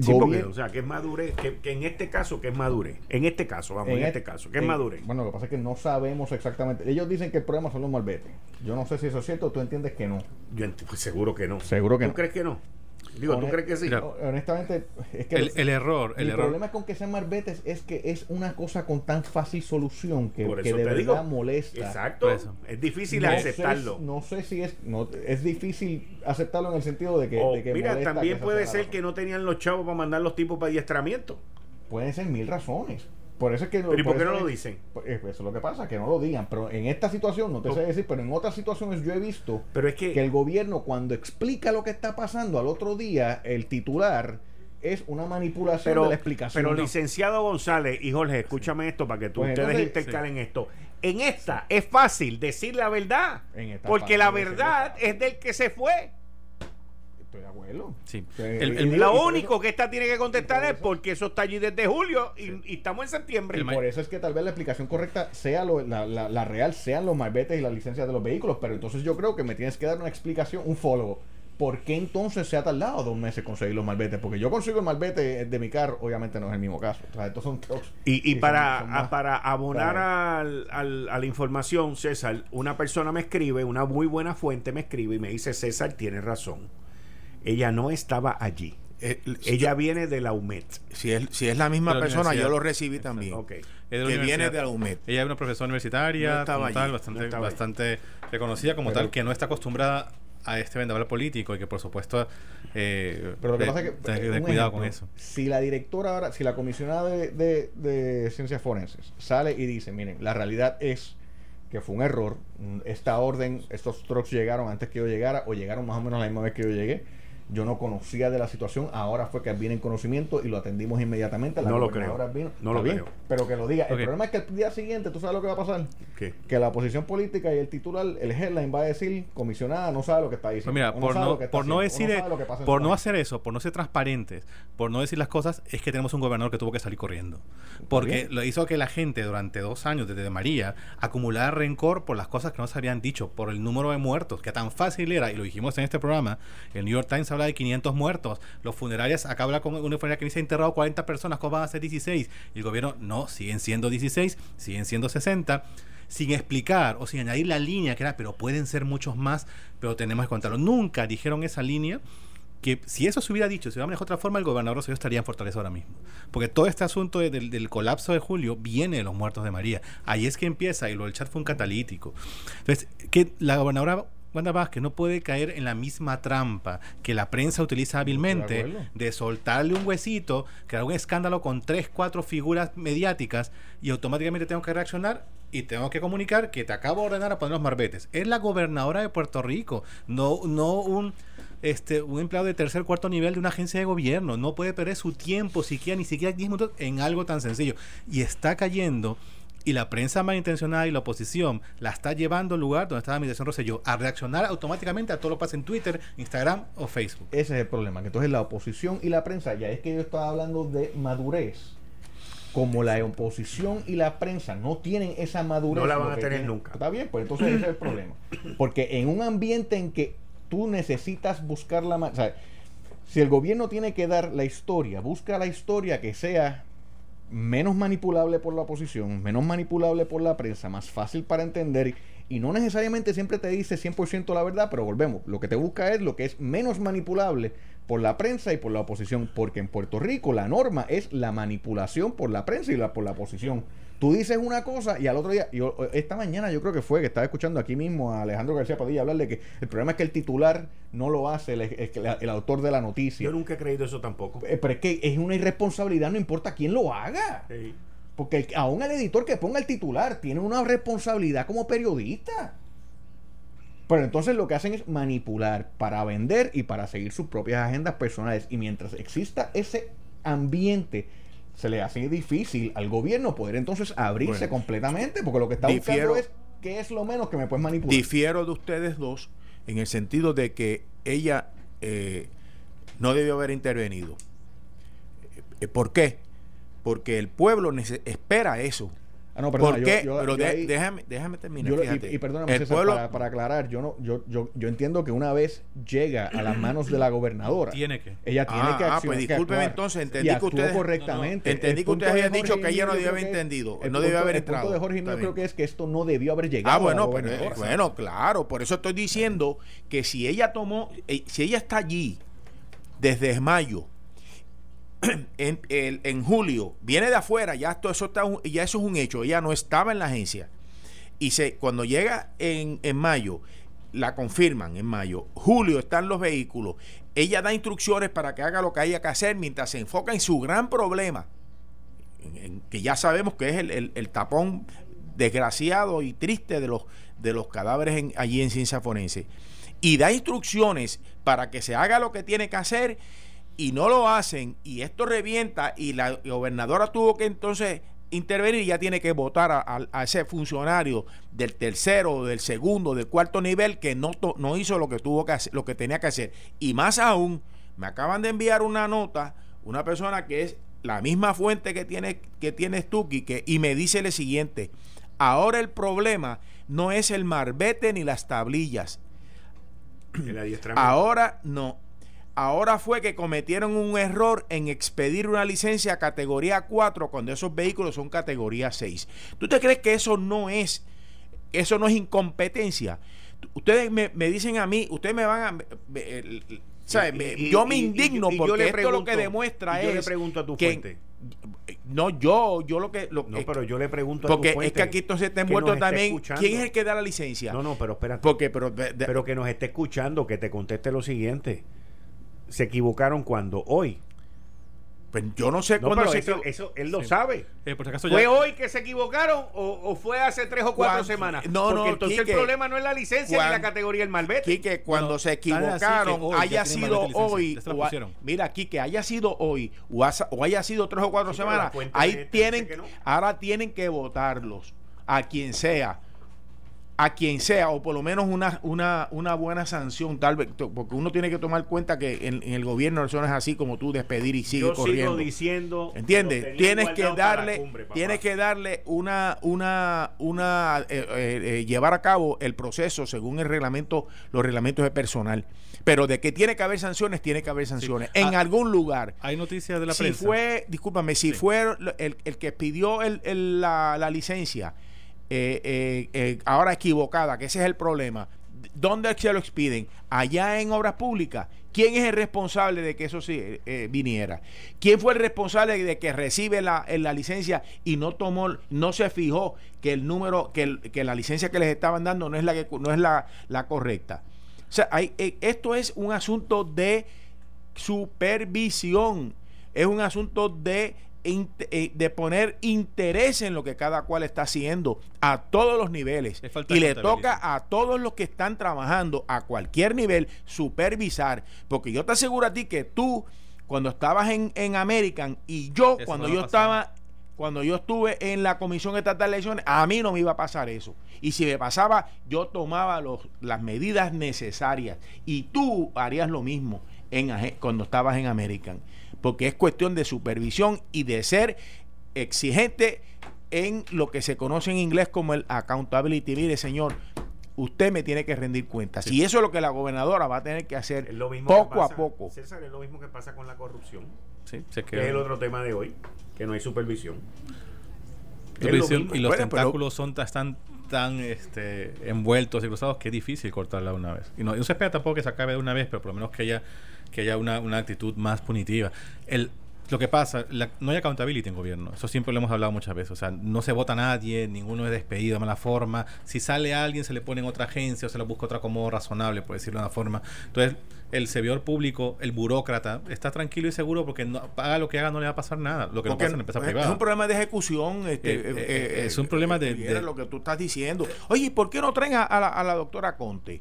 Sí, porque, o sea, que es madurez, que, que, en este caso, que es madurez. En este caso, vamos, en, en este, este caso, que es madurez. Bueno, lo que pasa es que no sabemos exactamente. Ellos dicen que el problema son los malbetes. Yo no sé si eso es cierto, tú entiendes que no. Yo pues seguro que no. Seguro que ¿Tú no. crees que no? Digo, ¿tú crees que sí? honestamente, es que el, el error. El, el error. problema con que sean marbetes es que es una cosa con tan fácil solución que, que de te verdad digo, molesta. Exacto. Es difícil no aceptarlo. Sé, no sé si es. No, es difícil aceptarlo en el sentido de que. O, de que mira, también que puede ser que no tenían los chavos para mandar los tipos para adiestramiento. Pueden ser mil razones. Por eso es que. ¿Pero y por, por qué no lo dicen? Eso es lo que pasa, que no lo digan. Pero en esta situación, no te sé decir, pero en otras situaciones yo he visto pero es que, que el gobierno, cuando explica lo que está pasando al otro día, el titular es una manipulación pero, de la explicación. Pero, licenciado González y Jorge, escúchame esto para que tú, Pues ustedes entonces, intercalen esto. En esta es fácil decir la verdad. En esta Porque la verdad es del que se fue. Estoy de acuerdo. Sí. El- Lo único eso- que esta tiene que contestar por es porque eso está allí desde julio y, y estamos en septiembre. Y por eso es que tal vez la explicación correcta sea lo- la, la- la real, sean los malbetes y las licencias de los vehículos, pero entonces yo creo que me tienes que dar una explicación, un follow. ¿Por qué entonces se ha tardado dos meses conseguir los malbetes? Porque yo consigo el malvete de mi carro, obviamente no es el mismo caso. O sea, estos son trucks. Y, y son- para, son más- a- para abonar para- al- al- a la información, César, una persona me escribe, una muy buena fuente me escribe y me dice, César tiene razón. Ella no estaba allí. Eh, Ella viene de la UMET. si, es, si es la misma la persona, yo lo recibí también. Ok. Es de la que viene de la UMED. Ella es una profesora universitaria, No como allí, tal, bastante, bastante reconocida como Pero- tal, que no está acostumbrada a este vendaval político y que por supuesto eh, Pero lo que eh, pasa es que. tener tener cuidado ejemplo, con eso. Si la directora ahora, si la comisionada de, de- de ciencias forenses sale y dice: Miren, la realidad es que fue un error. mm, Esta orden, estos trucks llegaron antes que yo llegara o llegaron más o menos la misma vez que yo llegué. Yo no conocía de la situación, ahora fue que viene en conocimiento y lo atendimos inmediatamente. La No lo creo. Vino. No lo bien, creo. Pero que lo diga. El problema es que el día siguiente, ¿tú sabes lo que va a pasar? ¿Qué? Que la oposición política y el titular, el headline va a decir, comisionada no sabe lo que está diciendo. Pues mira, o por no, por no decir, en por no hacer eso, por no ser transparentes, por no decir las cosas, es que tenemos un gobernador que tuvo que salir corriendo. Porque lo hizo que la gente durante dos años desde María acumulara rencor por las cosas que no se habían dicho, por el número de muertos, que tan fácil era, y lo dijimos en este programa, el New York Times habla de 500 muertos, los funerarias, acá habla con una funeraria que dice ha enterrado 40 personas, ¿cómo van a ser 16? Y el gobierno, no, siguen siendo 16, siguen siendo 60 sin explicar o sin añadir la línea que era, pero pueden ser muchos más, pero tenemos que contarlo. Nunca dijeron esa línea que si eso se hubiera dicho, si hubiera manejado otra forma, el gobernador Rosselló estaría en Fortaleza ahora mismo. Porque todo este asunto de- del, del colapso de julio viene de los muertos de María. Ahí es que empieza y lo del chat fue un catalítico. Entonces, que la gobernadora Wanda Vázquez no puede caer en la misma trampa que la prensa utiliza hábilmente de, soltarle un huesito, crear un escándalo con tres, cuatro figuras mediáticas y automáticamente tengo que reaccionar y tengo que comunicar que te acabo de ordenar a poner los marbetes. Es la gobernadora de Puerto Rico, no, no un este, un empleado de tercer cuarto nivel de una agencia de gobierno. No puede perder su tiempo, siquiera, ni siquiera 10 minutos en algo tan sencillo. Y está cayendo y la prensa malintencionada y la oposición la está llevando al lugar donde está la administración Rosselló a reaccionar automáticamente a todo lo que pasa en Twitter, Instagram o Facebook. Ese es el problema, que entonces la oposición y la prensa, ya es que yo estaba hablando de madurez, como la oposición y la prensa no tienen esa madurez. No la van a tener nunca. Está bien, pues entonces ese es el problema. Porque en un ambiente en que tú necesitas buscar la... O sea, si el gobierno tiene que dar la historia, busca la historia que sea menos manipulable por la oposición, menos manipulable por la prensa, más fácil para entender y no necesariamente siempre te dice 100% la verdad, pero volvemos, lo que te busca es lo que es menos manipulable por la prensa y por la oposición, porque en Puerto Rico la norma es la manipulación por la prensa y la, por la oposición. Tú dices una cosa y al otro día, yo, esta mañana yo creo que fue que estaba escuchando aquí mismo a Alejandro García Padilla hablar de que el problema es que el titular no lo hace el, el, autor de la noticia. Yo nunca he creído eso tampoco. Eh, pero es que es una irresponsabilidad, no importa quién lo haga. Porque aún el editor que ponga el titular tiene una responsabilidad como periodista. Pero entonces lo que hacen es manipular para vender y para seguir sus propias agendas personales. Y mientras exista ese ambiente, se le hace difícil al gobierno poder entonces abrirse completamente, porque lo que está buscando es qué es lo menos que me puedes manipular. Difiero de ustedes dos en el sentido de que ella eh, no debió haber intervenido. Eh, ¿Por qué? Porque el pueblo espera eso. Ah, no, ¿Por qué? Pero déjame, déjame terminar. y, perdóname, para, para, aclarar, yo no, yo, yo, yo entiendo que una vez llega a las manos de la gobernadora, tiene que. Ella tiene ah, que Ah, pues discúlpeme entonces, entendí que ustedes correctamente. entendí que ustedes habían dicho que ella no debió haber entendido, no debió haber entrado. El punto de Jorge yo creo que es que esto no debió haber llegado. Ah, bueno, pero, bueno, claro, por eso estoy diciendo que si ella tomó, eh, si ella está allí desde mayo en, en, julio, viene de afuera, ya, esto, eso está, ya eso es un hecho, ella no estaba en la agencia. Y se, cuando llega en, en mayo, la confirman en mayo, julio están los vehículos, ella da instrucciones para que haga lo que haya que hacer mientras se enfoca en su gran problema, que ya sabemos que es el, el, tapón desgraciado y triste de los, de los cadáveres allí en ciencia forense. Y da instrucciones para que se haga lo que tiene que hacer y no lo hacen y esto revienta y la gobernadora tuvo que entonces intervenir y ya tiene que votar a, ese funcionario del tercero, del segundo, del cuarto nivel que no, no hizo lo que tuvo que hacer, lo que tenía que hacer. Y más aún, me acaban de enviar una nota, una persona que es la misma fuente que tiene, que tiene Stucky, que, y me dice lo siguiente, ahora el problema no es el marbete ni las tablillas. ahora no, Ahora fue que cometieron un error en expedir una licencia categoría 4 cuando esos vehículos son categoría 6. ¿Tú te crees que eso no es eso no es incompetencia? Ustedes me, dicen a mí, ustedes me van a yo me indigno porque esto lo que demuestra es yo le pregunto a tu fuente. no yo yo lo que no pero yo le pregunto a porque tu fuente es que aquí entonces está envuelto también quién es el que da la licencia no no pero espérate. Porque pero pero que nos esté escuchando que te conteste lo siguiente se equivocaron cuando hoy. Pues yo no sé cuándo se eso, eso, él lo sabe. Eh, ¿Fue hoy que se equivocaron o, fue hace tres o cuatro semanas? No, Porque no, entonces el problema no es la licencia ni la categoría del malvete. Quique, cuando se equivocaron, haya sido hoy, mira, Quique, haya sido hoy o, haya sido tres o cuatro semanas, ahí tienen, ahora tienen que votarlos a quien sea a quien sea, o por lo menos una, una, una buena sanción, tal vez, porque uno tiene que tomar cuenta que en, el gobierno no es así como tú despedir y sigue corriendo. Sigo diciendo, ¿entiendes? Tienes que darle, tienes que darle una, una, una, eh, eh, eh, llevar a cabo el proceso según el reglamento, los reglamentos de personal. Pero de que tiene que haber sanciones, tiene que haber sanciones. En ah, algún lugar. Hay noticias de la si fue, discúlpame, si fue el, el, que pidió el, la, la licencia eh, eh, eh, ahora equivocada, que ese es el problema. ¿dónde se lo expiden? Allá en obras públicas. ¿Quién es el responsable de que eso viniera? ¿Quién fue el responsable de que recibe la, la, licencia y no tomó, no se fijó que el número, que, la licencia que les estaban dando no es la que no es la, correcta? O sea, esto es un asunto de supervisión, es un asunto de de poner interés en lo que cada cual está haciendo a todos los niveles. Y le toca a todos los que están trabajando a cualquier nivel supervisar. Porque yo te aseguro a ti que tú, cuando estabas en, en American y yo, cuando yo estaba cuando yo estuve en la Comisión Estatal de Elecciones, a mí no me iba a pasar eso. Y si me pasaba, yo tomaba los, las medidas necesarias. Y tú harías lo mismo en, cuando estabas en American porque es cuestión de supervisión y de ser exigente en lo que se conoce en inglés como el accountability. Mire, señor, usted me tiene que rendir cuentas. Y eso es lo que la gobernadora va a tener que hacer poco a poco. César, es lo mismo que pasa con la corrupción. Sí, que es el otro tema de hoy, que no hay supervisión. y los tentáculos son están tan este, envueltos y cruzados que es difícil cortarla una vez. Y no, no se espera tampoco que se acabe de una vez, pero por lo menos que haya que haya una, una actitud más punitiva. El, lo que pasa, no hay accountability en gobierno. Eso siempre lo hemos hablado muchas veces. O sea, no se vota nadie, ninguno es despedido de mala forma. Si sale alguien, se le pone en otra agencia o se lo busca otra como razonable, por decirlo de una forma. Entonces, el servidor público, el burócrata, está tranquilo y seguro porque no, haga lo que haga, no le va a pasar nada. Lo que no pasa en la empresa privada. Es un problema de ejecución. Este, eh, eh, eh, es un problema de, de, lo que tú estás diciendo. Oye, ¿por qué no traen a, la, a la doctora Conte?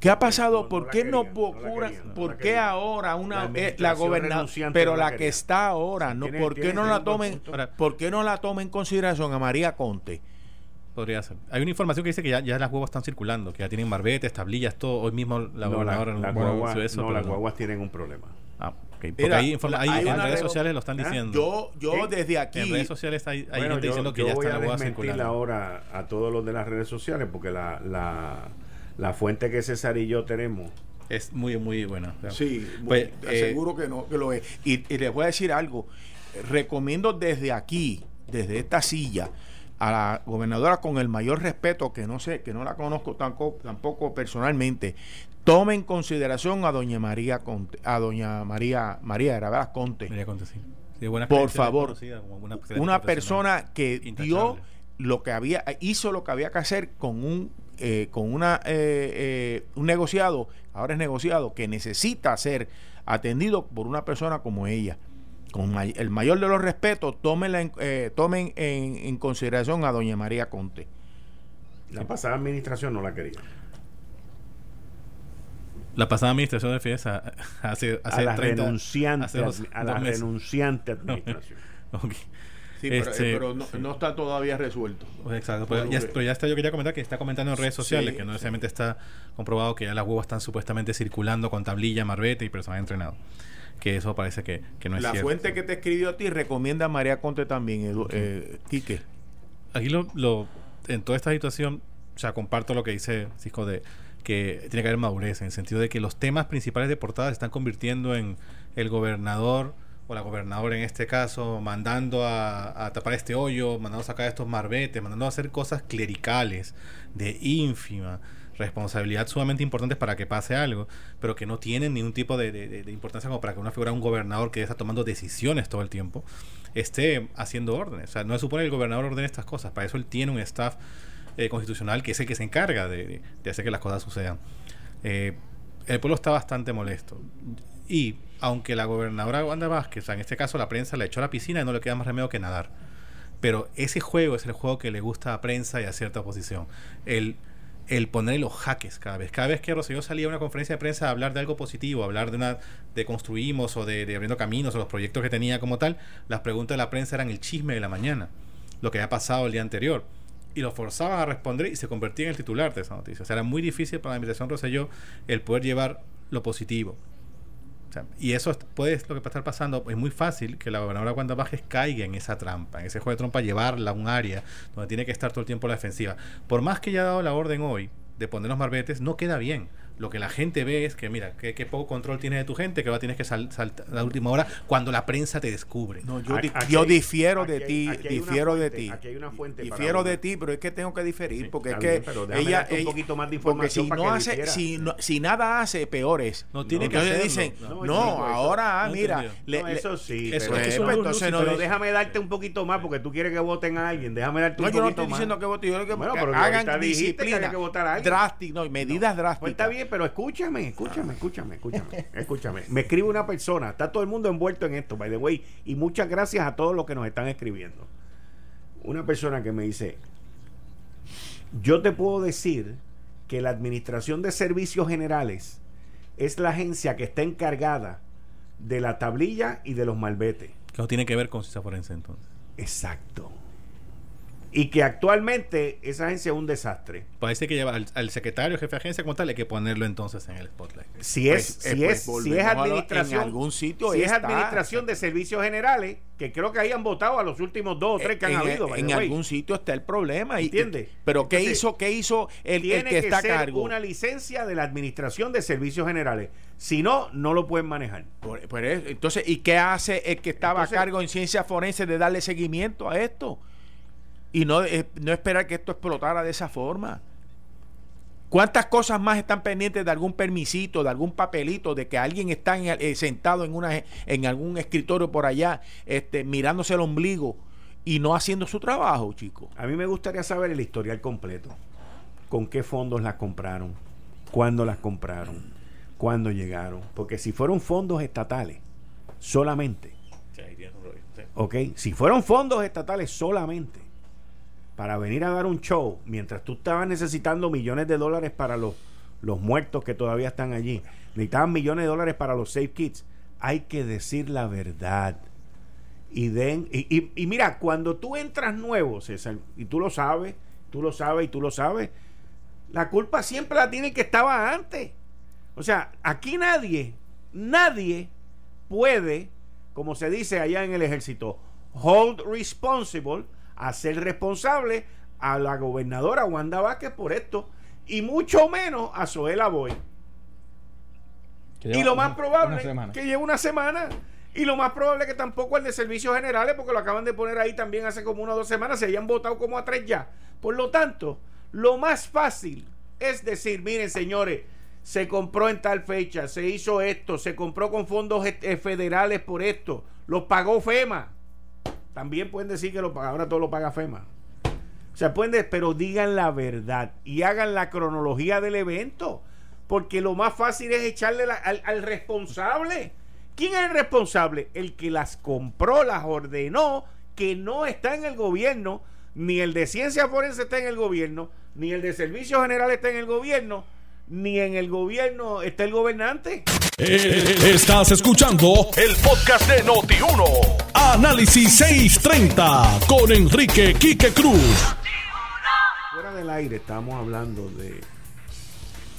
¿Qué ha pasado? ¿Por qué no procuran? ¿Por qué ahora una la, gobernadora, pero la, que está ahora, no? ¿Por qué no la tomen? ¿Por qué no la tomen en consideración a María Conte? Podría ser. Hay una información que dice que ya, ya las huevas están circulando, que ya tienen barbetes, tablillas, todo. Hoy mismo la gobernadora no, no las guaguas tienen un problema. Ah, okay. Porque ahí, en redes sociales lo están ¿Ah? diciendo. Yo, yo desde aquí. En redes sociales hay, hay gente diciendo que ya están las huevas circulando. ahora a todos los de las redes sociales porque la, la fuente que César y yo tenemos es muy, muy buena. Sí, pues, seguro que no, que lo es. Y, les voy a decir algo. Recomiendo desde aquí, desde esta silla, a la gobernadora con el mayor respeto, que no sé, que no la conozco tampoco, tampoco personalmente, tome en consideración a doña María Conte, a doña María María Graveras Conte. María Conte, sí. Por favor, una persona que dio lo que había, hizo lo que había que hacer con un eh, con una, eh, eh, un negociado, ahora es negociado, que necesita ser atendido por una persona como ella. Con el mayor de los respetos, tomen, tomen en, consideración a doña María Conte. La pasada administración no la quería. La pasada administración de Fiesa hace, hace a la renunciante, a la renunciante administración. Sí, pero, este, no, está todavía resuelto. Exacto, pero ya, está, yo quería comentar que está comentando en redes sociales, que no necesariamente está comprobado que ya las huevas están supuestamente circulando con tablilla, marbete y personal entrenado. Que eso parece que, no es la cierto. La fuente que te escribió a ti recomienda a María Conte también, Edu, eh, Quique. Aquí lo, lo, en toda esta situación, o sea, comparto lo que dice Cisco de que tiene que haber madurez, en el sentido de que los temas principales de portada se están convirtiendo en el gobernador o la gobernadora en este caso, mandando a, tapar este hoyo, mandando a sacar estos marbetes, mandando a hacer cosas clericales de ínfima responsabilidad sumamente importantes para que pase algo, pero que no tienen ningún tipo de, importancia como para que una figura, un gobernador que está tomando decisiones todo el tiempo, esté haciendo órdenes. O sea, no se supone que el gobernador ordene estas cosas, para eso él tiene un staff eh, constitucional que es el que se encarga de, hacer que las cosas sucedan. Eh, el pueblo está bastante molesto. Y aunque la gobernadora Wanda Vázquez, en este caso la prensa le echó a la piscina y no le queda más remedio que nadar. Pero ese juego es el juego que le gusta a prensa y a cierta oposición. El, el poner los jaques cada vez. Cada vez que Rocío salía a una conferencia de prensa a hablar de algo positivo, a hablar de una de construimos o de, abriendo caminos o los proyectos que tenía como tal, las preguntas de la prensa eran el chisme de la mañana, lo que había pasado el día anterior. Y lo forzaban a responder y se convertía en el titular de esa noticia. O sea, era muy difícil para la administración Rosselló el poder llevar lo positivo y eso puede lo que estar pasando. Es muy fácil que la gobernadora Wanda Bajes caiga en esa trampa, en ese juego de trompa, llevarla a un área donde tiene que estar todo el tiempo la defensiva. Por más que haya dado la orden hoy de poner los marbetes, no queda bien. Lo que la gente ve es que, mira, qué, poco control tienes de tu gente, que va tienes que saltar a la última hora cuando la prensa te descubre. No, yo, yo difiero de ti, difiero de ti. Aquí hay una fuente. Difiero de ti, pero es que tengo que diferir, porque es que ella, ella, un poquito más de información porque si no hace, si, no, si nada hace, peores. No tiene que hacerlo. dicen, no, ahora, ah, mira, eso sí, eso, pero, entonces no, déjame darte un poquito más, porque tú quieres que voten a alguien, déjame darte un poquito más. No, yo no estoy diciendo que voten, yo quiero que hagan disciplina, que votar a alguien. drástica, no, medidas drásticas. Pues está bien, pero escúchame, escúchame, escúchame, escúchame, escúchame. Me escribe una persona, está todo el mundo envuelto en esto, by the way, y muchas gracias a todos los que nos están escribiendo. Una persona que me dice, yo te puedo decir que la Administración de Servicios Generales es la agencia que está encargada de la tablilla y de los malbetes. Que no tiene que ver con ciencia forense entonces. Exacto y que actualmente esa agencia es un desastre. Parece que lleva al, secretario, jefe de agencia como tal, hay que ponerlo entonces en el spotlight. Si es, pues, si, eh, es pues, si es administración, en algún sitio si es administración de servicios generales, que creo que hayan votado a los últimos dos o tres que han habido. En algún sitio está el problema. ¿Entiendes? Pero ¿qué hizo, qué hizo el, que, está a cargo? una licencia de la administración de servicios generales. Si no, no lo pueden manejar. entonces, ¿y qué hace el que estaba a cargo en ciencia forense de darle seguimiento a esto? Y no, eh, no esperar que esto explotara de esa forma. ¿Cuántas cosas más están pendientes de algún permisito, de algún papelito, de que alguien está eh, sentado en, una, en algún escritorio por allá, este, mirándose el ombligo y no haciendo su trabajo, chicos? A mí me gustaría saber el historial completo. ¿Con qué fondos las compraron? ¿Cuándo las compraron? ¿Cuándo llegaron? Porque si fueron fondos estatales, solamente. Ok, si fueron fondos estatales solamente, para venir a dar un show mientras tú estabas necesitando millones de dólares para los, los muertos que todavía están allí, necesitaban millones de dólares para los Safe Kids. Hay que decir la verdad. Y, den, y, y, mira, cuando tú entras nuevo, César, y tú lo sabes, tú lo sabes y tú lo sabes, la culpa siempre la tiene el que estaba antes. O sea, aquí nadie, nadie puede, como se dice allá en el ejército, hold responsible hacer responsable a la gobernadora Wanda Vázquez por esto y mucho menos a Zoela Boy. Y lo más probable que lleve una semana. Y lo más probable que tampoco el de servicios generales, porque lo acaban de poner ahí también hace como una o dos semanas, se hayan votado como a tres ya. Por lo tanto, lo más fácil es decir, miren señores, se compró en tal fecha, se hizo esto, se compró con fondos eh, federales por esto, los pagó FEMA. También pueden decir que lo paga, ahora todo lo paga FEMA. O sea, pueden, pero digan la verdad y hagan la cronología del evento. Porque lo más fácil es echarle al, responsable. ¿Quién es el responsable? El que las compró, las ordenó, que no está en el gobierno, ni el de ciencia forense está en el gobierno, ni el de servicios generales está en el gobierno, ni en el gobierno está el gobernante. Eh, estás escuchando el podcast de Noti1. Análisis 630 con Enrique Quique Cruz. Fuera del aire estamos hablando de,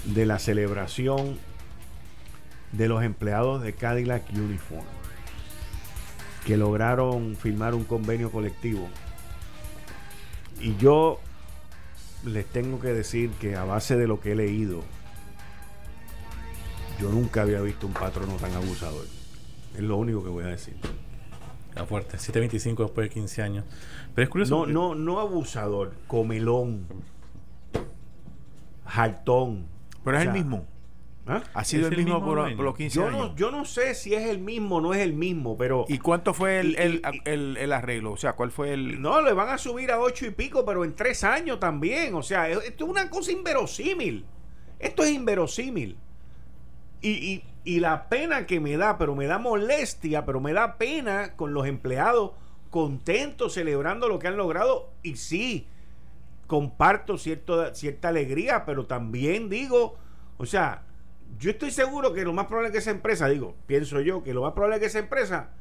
de la celebración de los empleados de Cadillac Uniform que lograron firmar un convenio colectivo. Y yo les tengo que decir que a base de lo que he leído, yo nunca había visto un patrono tan abusador. Es lo único que voy a decir. La fuerte, 7.25 después de 15 años. Pero es curioso. No, no, no abusador, comelón, jaltón. Pero es el mismo. ¿Ah? Ha sido el, mismo, por, los 15 yo años. No, yo no sé si es el mismo o no es el mismo, pero. ¿Y cuánto fue el, el, el, arreglo? O sea, ¿cuál fue el.? No, le van a subir a 8 y pico, pero en 3 años también. O sea, esto es una cosa inverosímil. Esto es inverosímil. Y, y, la pena que me da, pero me da molestia, pero me da pena con los empleados contentos, celebrando lo que han logrado. Y sí, comparto cierto, cierta alegría, pero también digo, o sea, yo estoy seguro que lo más probable que esa empresa, digo, pienso yo, que lo más probable es que esa empresa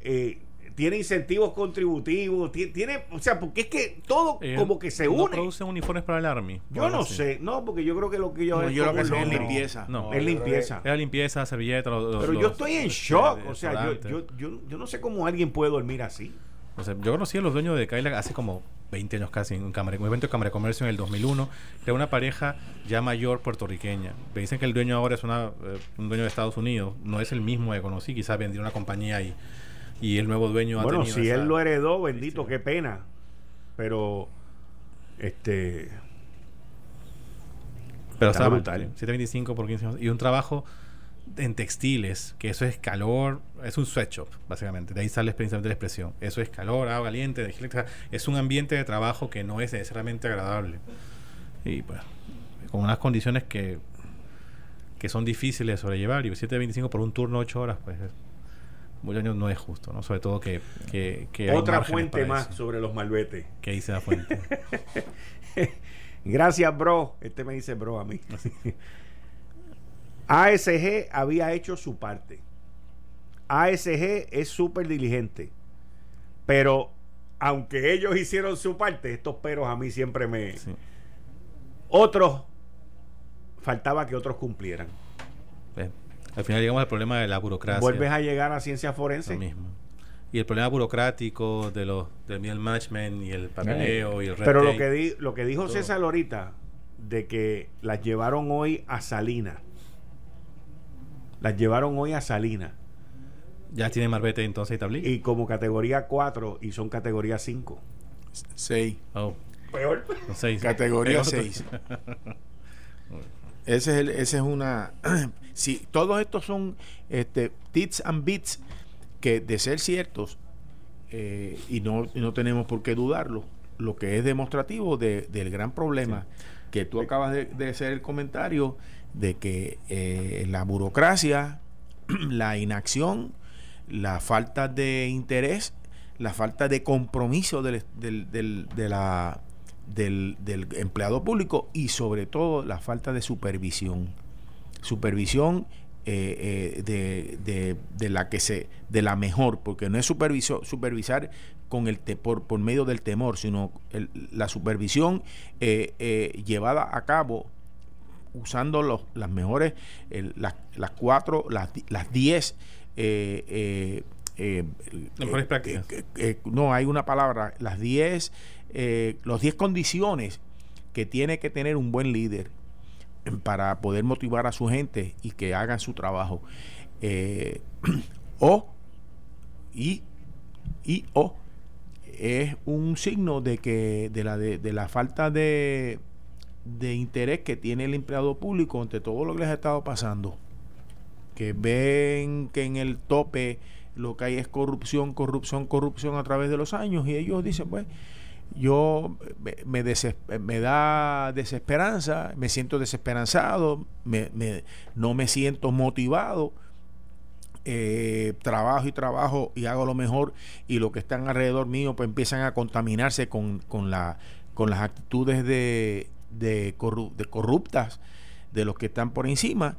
eh, tiene incentivos contributivos, tiene, o sea, porque es que todo eh, como que se une. ¿No producen uniformes para el Army? Yo no sé, no, porque yo creo que lo que yo no, yo creo que es limpieza. No, es limpieza. Es limpieza, servilleta. Pero yo estoy en shock, o sea, yo, yo, yo, yo, no sé cómo alguien puede dormir así. O sea, yo conocí a los dueños de Cadillac hace como 20 años casi en un, cámara, un evento de Cámara de Comercio en el 2001. Era una pareja ya mayor puertorriqueña. Me dicen que el dueño ahora es una, eh, un dueño de Estados Unidos. No es el mismo que conocí. Quizás vendió una compañía y, y el nuevo dueño bueno, ha tenido si él lo heredó, bendito, qué pena. Pero, este... Pero está brutal. 725 por 15 años. Y un trabajo en textiles, que eso es calor, es un sweatshop, básicamente. De ahí sale precisamente la expresión. Eso es calor, agua caliente, es un ambiente de trabajo que no es necesariamente agradable. Y pues, con unas condiciones que, que son difíciles de sobrellevar. Y 7.25 por un turno 8 horas, pues muchos años no es justo, ¿no? Sobre todo que, que, Otra fuente más sobre los malbetes. Que dice la fuente. Gracias, bro. Este me dice bro a mí. ASG había hecho su parte. ASG es súper diligente. Pero aunque ellos hicieron su parte, estos peros a mí siempre me... Otros, faltaba que otros cumplieran. Al final llegamos al problema de la burocracia. Vuelves a llegar a ciencia forense. Lo mismo. Y el problema burocrático de los del management y el papeleo y el Pero lo que, di, lo que dijo César ahorita, de que las llevaron hoy a Salina las llevaron hoy a Salina. Ya tiene Marbete entonces y Tablí. Y como categoría 4 y son categoría 5. 6. Oh. Peor. Categoría 6. ese es el, ese es una si todos estos son este tits and bits que de ser ciertos eh, y no, no tenemos por qué dudarlo lo que es demostrativo del gran problema que tú acabas de, de hacer el comentario de que eh, la burocracia, la inacción, la falta de interés, la falta de compromiso del, del, de la, del, empleado público y sobre todo la falta de supervisión. Supervisión eh, eh, de, la que se de la mejor porque no es superviso, supervisar con el por, por medio del temor sino la supervisión llevada a cabo usando los, las mejores, las, las, cuatro, las, las diez eh, eh, eh, mejores prácticas. no, hay una palabra, las diez, los diez condiciones que tiene que tener un buen líder para poder motivar a su gente y que hagan su trabajo. o, y, y o, es un signo de que de la, de la falta de de interés que tiene el empleado público ante todo lo que les ha estado pasando. Que ven que en el tope lo que hay es corrupción, corrupción, corrupción a través de los años y ellos dicen, pues, yo me, me, da desesperanza, me siento desesperanzado, me, no me siento motivado. Eh, trabajo y trabajo y hago lo mejor y lo que están alrededor mío pues empiezan a contaminarse con, con, la, con las actitudes de, de, de corruptas de los que están por encima,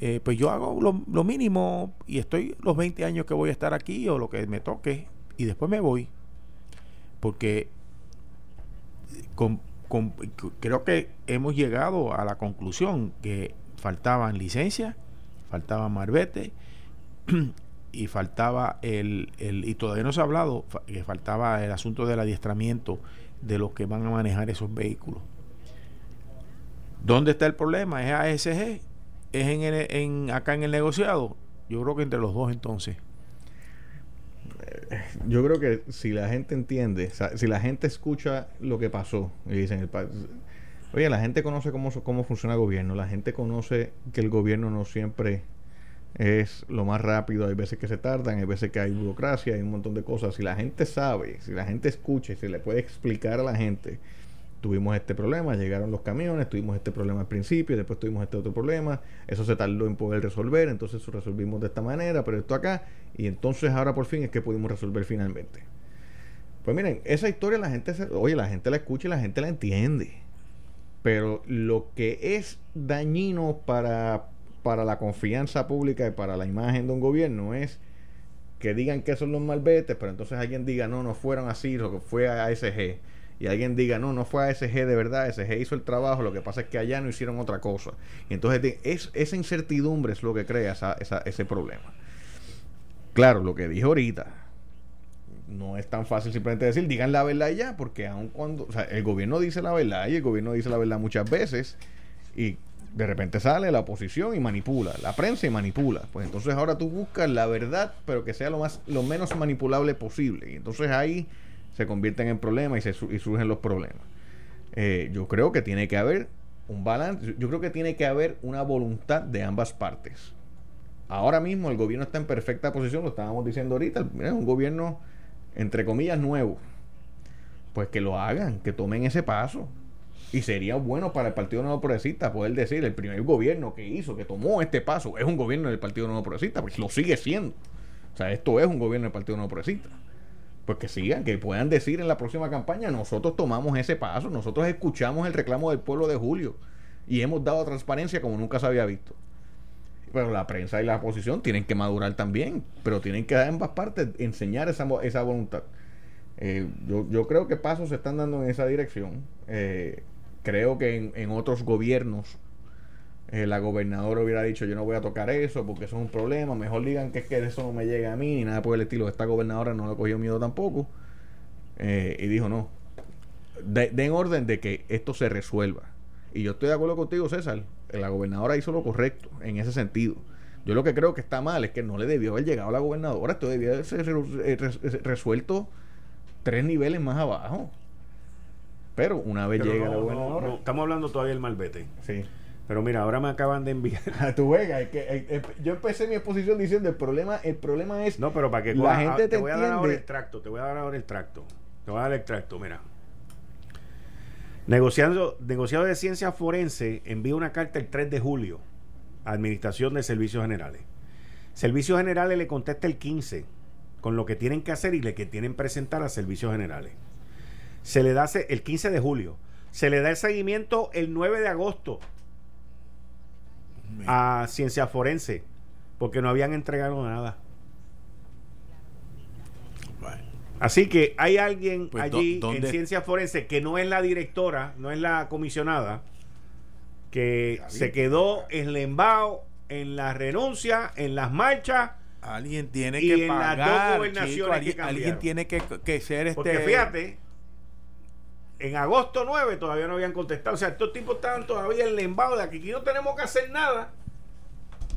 eh, pues yo hago lo, mínimo y estoy los 20 años que voy a estar aquí o lo que me toque y después me voy. Porque creo que hemos llegado a la conclusión que faltaban licencias, faltaba marbete y faltaba el, el, y todavía no se ha hablado, que faltaba el asunto del adiestramiento de los que van a manejar esos vehículos. ¿Dónde está el problema? ¿Es ASG? ¿Es en, en acá en el negociado? Yo creo que entre los dos entonces. Eh, yo creo que si la gente entiende, si la gente escucha lo que pasó y dicen, oye, la gente conoce cómo, cómo funciona el gobierno, la gente conoce que el gobierno no siempre es lo más rápido, hay veces que se tardan, hay veces que hay burocracia, hay un montón de cosas. Si la gente sabe, si la gente escucha se le puede explicar a la gente tuvimos este problema, llegaron los camiones, tuvimos este problema al principio, después tuvimos este otro problema, eso se tardó en poder resolver, entonces lo resolvimos de esta manera, pero esto acá, y entonces ahora por fin es que pudimos resolver finalmente. Pues miren, esa historia la gente, se, oye, la gente la escucha y la gente la entiende, pero lo que es dañino para, para la confianza pública y para la imagen de un gobierno es que digan que son los malbetes, pero entonces alguien diga, no, no fueron así, lo que fue a ASG y alguien diga, no, no fue ASG de verdad, ASG hizo el trabajo, lo que pasa es que allá no hicieron otra cosa. Y entonces es, esa incertidumbre es lo que crea ese problema. Claro, lo que dije ahorita, no es tan fácil simplemente decir, digan la verdad ya, porque aun cuando, el gobierno dice la verdad y el gobierno dice la verdad muchas veces y de repente sale la oposición y manipula, la prensa y manipula. Pues entonces ahora tú buscas la verdad, pero que sea lo más lo menos manipulable posible. Y entonces ahí se convierten en problemas y, se, y surgen los problemas. Eh, yo creo que tiene que haber un balance, yo creo que tiene que haber una voluntad de ambas partes. Ahora mismo el gobierno está en perfecta posición, lo estábamos diciendo ahorita, es un gobierno entre comillas nuevo. Pues que lo hagan, que tomen ese paso. Y sería bueno para el Partido Nuevo Progresista poder decir, el primer gobierno que hizo, que tomó este paso, es un gobierno del Partido Nuevo Progresista, porque lo sigue siendo. O sea, esto es un gobierno del Partido Nuevo Progresista. Pues que sigan, que puedan decir en la próxima campaña, nosotros tomamos ese paso, nosotros escuchamos el reclamo del pueblo de Julio y hemos dado transparencia como nunca se había visto. Pero la prensa y la oposición tienen que madurar también, pero tienen que ambas partes enseñar esa, esa voluntad. Eh, yo, yo, creo que pasos se están dando en esa dirección. Eh, creo que en, otros gobiernos eh, la gobernadora hubiera dicho yo no voy a tocar eso porque eso es un problema, mejor digan que es que eso no me llega a mí ni nada por el estilo. Esta gobernadora no le cogió miedo tampoco eh, y dijo no, den orden de que esto se resuelva. Y yo estoy de acuerdo contigo, César, la gobernadora hizo lo correcto en ese sentido. Yo lo que creo que está mal es que no le debió haber llegado a la gobernadora, esto debió haber eh, resuelto tres niveles más abajo. Pero una vez llega la gobernadora. estamos hablando todavía del malvete. Sí. Pero mira, ahora me acaban de enviar. A tu vega, es que, yo empecé mi exposición diciendo el problema, el problema es. No, pero para que la gente te, te voy a dar ahora el tracto, te voy a dar ahora el tracto. Te voy a dar el tracto, mira. Negociando, negociado de ciencia forense envía una carta el 3 de julio a Administración de Servicios Generales. Servicios Generales le contesta el 15 con lo que tienen que hacer y le que tienen que presentar a Servicios Generales. Se le da el 15 de julio. Se le da el seguimiento el 9 de agosto a Ciencia Forense porque no habían entregado nada. Así que hay alguien pues, allí en Ciencia Forense que no es la directora, no es la comisionada, que se quedó en lembao, en la renuncia, en las marchas. Alguien tiene que en pagar, las dos gobernaciones alguien, tiene que, que ser este. Porque fíjate, en agosto 9 todavía no habían contestado. O sea, estos tipos estaban todavía en lembado de que aquí no tenemos que hacer nada.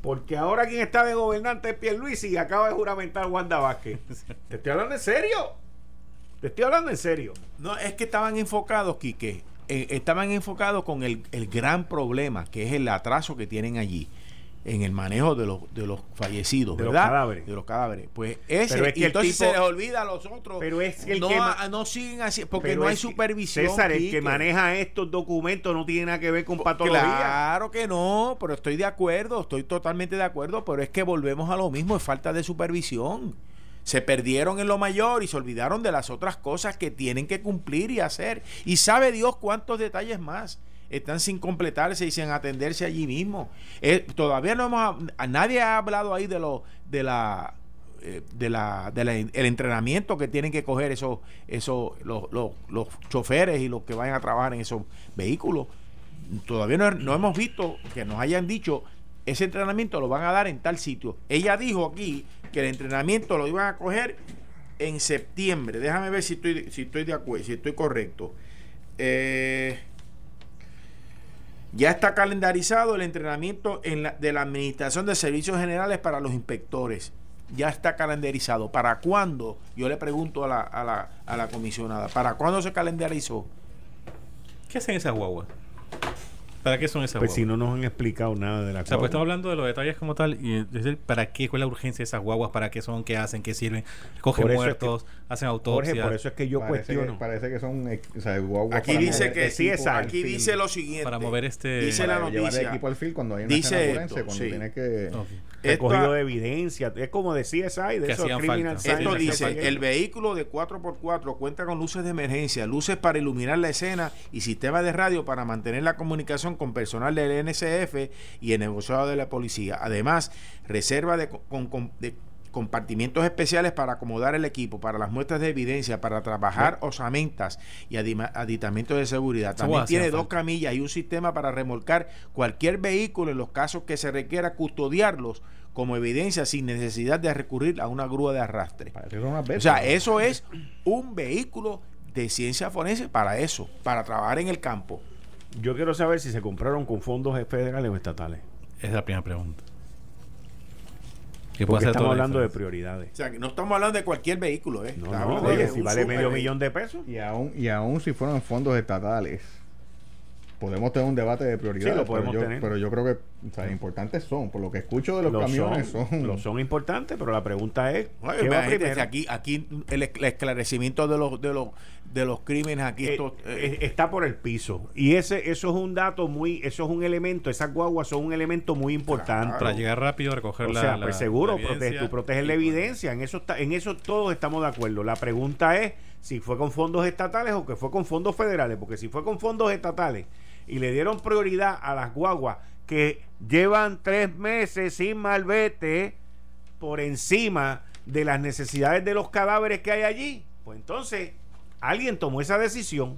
Porque ahora quien está de gobernante es Pierluisi y acaba de juramentar Wanda Vázquez. Te estoy hablando en serio. Te estoy hablando en serio. No, es que estaban enfocados, Quique. Eh, estaban enfocados con el, el gran problema, que es el atraso que tienen allí en el manejo de los, de los fallecidos, de ¿verdad? Los cadáveres. De los cadáveres. Pues ese, y entonces se les olvida a los otros. Pero es que el no, que no siguen así, porque no hay supervisión. César, el que maneja estos documentos no tiene nada que ver con patología. Claro que no, pero estoy de acuerdo, estoy totalmente de acuerdo, pero es que volvemos a lo mismo, es falta de supervisión. Se perdieron en lo mayor y se olvidaron de las otras cosas que tienen que cumplir y hacer. Y sabe Dios cuántos detalles más están sin completarse y sin atenderse allí mismo. Eh, todavía no hemos, nadie ha hablado ahí de lo de la eh, de la, el entrenamiento que tienen que coger esos esos los, los, choferes y los que vayan a trabajar en esos vehículos. Todavía no, no, hemos visto que nos hayan dicho ese entrenamiento lo van a dar en tal sitio. Ella dijo aquí que el entrenamiento lo iban a coger en septiembre. Déjame ver si estoy si estoy de acuerdo si estoy correcto. Eh, ya está calendarizado el entrenamiento en la, de la Administración de Servicios Generales para los inspectores. Ya está calendarizado. ¿Para cuándo? Yo le pregunto a la, a la, a la comisionada. ¿Para cuándo se calendarizó? ¿Qué hacen esas guaguas? ¿Para qué son esas Pues si no nos han explicado nada de la O sea, pues estamos hablando de los detalles como tal y decir, ¿para qué? ¿Cuál es la urgencia de esas guaguas? ¿Para qué son? ¿Qué hacen? ¿Qué sirven? Cogen muertos, hacen autopsia. por eso es que yo cuestiono. parece que son o sea, Aquí dice que sí, aquí dice lo siguiente. Para mover este dice la noticia. equipo al fil cuando hay una dice forense, cuando tiene que recogido de evidencia, es como de CSI, de esos criminal Esto dice, el vehículo de 4x4 cuenta con luces de emergencia, luces para iluminar la escena y sistema de radio para mantener la comunicación con personal del NCF y el negociado de la policía. Además, reserva de, compartimientos especiales para acomodar el equipo, para las muestras de evidencia, para trabajar osamentas y aditamentos de seguridad. También tiene dos camillas y un sistema para remolcar cualquier vehículo en los casos que se requiera custodiarlos como evidencia sin necesidad de recurrir a una grúa de arrastre. O sea, eso es un vehículo de ciencia forense para eso, para trabajar en el campo. Yo quiero saber si se compraron con fondos federales o estatales. Esa es la primera pregunta. Porque estamos hablando de prioridades. O sea, que no estamos hablando de cualquier vehículo, ¿eh? No, no, oye, si vale medio millón de pesos. Y aún, y aún si fueron fondos estatales podemos tener un debate de prioridades. lo podemos pero yo, Pero yo creo que o sea, importantes son. Por lo que escucho de los camiones son, Los son importantes, pero la pregunta es. aquí, aquí el, esclarecimiento de los, de los, de los crímenes aquí eh, esto, eh, está por el piso. Y ese eso es un dato muy. Eso es un elemento. Esas guaguas son un elemento muy importante. Para llegar rápido, recoger o sea, pues seguro, tú proteges la evidencia. En eso, en eso todos estamos de acuerdo. La pregunta es si fue con fondos estatales o que fue con fondos federales. Porque si fue con fondos estatales y le dieron prioridad a las guaguas que llevan tres meses sin malvete por encima de las necesidades de los cadáveres que hay allí, pues entonces alguien tomó esa decisión.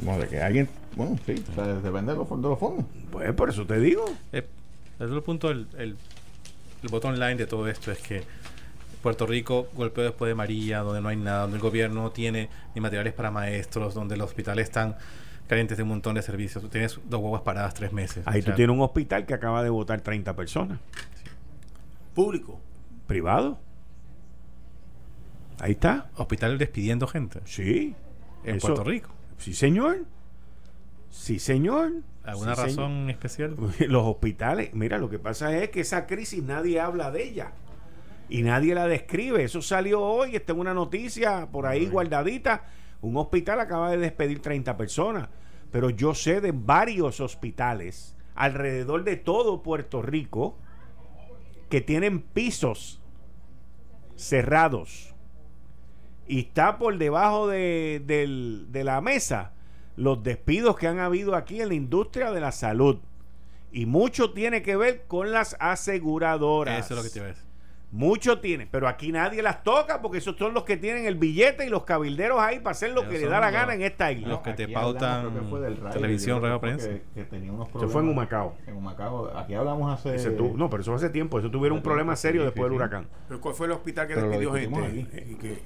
Bueno, de que alguien, bueno, sí, depende de los, fondos. Pues por eso te digo. Eh, desde el punto, el, el, el botón line de todo esto es que Puerto Rico golpeó después de María, donde no hay nada, donde el gobierno no tiene ni materiales para maestros, donde los hospitales están carentes de un montón de servicios. Tú tienes dos huevas paradas tres meses. Ahí tú tienes un hospital que acaba de votar 30 personas. ¿Público? ¿Privado? Ahí está. Hospital despidiendo gente. Sí. En Puerto Rico. Sí, señor. Sí, señor. ¿Alguna razón especial? Los hospitales, mira, lo que pasa es que esa crisis nadie habla de ella y nadie la describe. Eso salió hoy, está en una noticia por ahí guardadita. Un hospital acaba de despedir 30 personas, pero yo sé de varios hospitales alrededor de todo Puerto Rico que tienen pisos cerrados y está por debajo de, la mesa los despidos que han habido aquí en la industria de la salud. Y mucho tiene que ver con las aseguradoras. Eso es lo que decir. Mucho tienen, pero aquí nadie las toca porque esos son los que tienen el billete y los cabilderos ahí para hacer lo que le da la gana en esta isla. Los que te pautan televisión, radio, prensa. eso fue en Humacao. En Humacao. Aquí hablamos hace. no, pero eso hace tiempo. Eso tuvieron un problema serio después del huracán. ¿Pero cuál fue el hospital que despidió gente?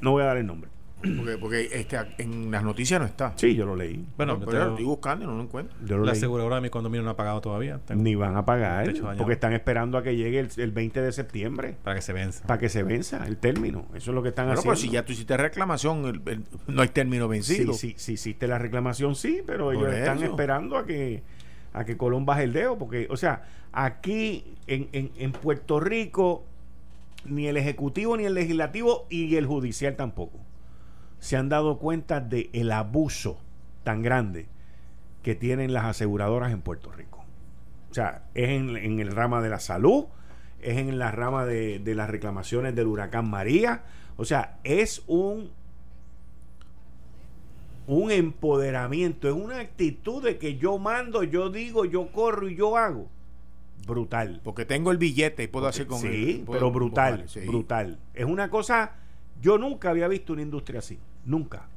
No voy a dar el nombre. Porque, porque este, en las noticias no está. Sí, yo lo leí. Bueno, pero lo estoy buscando y no lo encuentro. la aseguradora de mi condominio no ha pagado todavía. Ni van a pagar. Porque están esperando a que llegue el, 20 de septiembre. Para que se venza. Para que se venza el término. Eso es lo que están haciendo. Pero si ya tú hiciste reclamación, no hay término vencido. Sí, sí, sí, hiciste la reclamación, sí, pero ellos están esperando a que a que Colón baje el dedo. Porque, o sea, aquí en, en, en Puerto Rico, ni el Ejecutivo, ni el Legislativo, y el Judicial tampoco se han dado cuenta del el abuso tan grande que tienen las aseguradoras en Puerto Rico. O sea, es en, el rama de la salud, es en la rama de, de las reclamaciones del huracán María. O sea, es un un empoderamiento, es una actitud de que yo mando, yo digo, yo corro y yo hago. Brutal. Porque tengo el billete y puedo hacer con él. Sí, pero brutal, brutal. Es una cosa, yo nunca había visto una industria así. Nunca.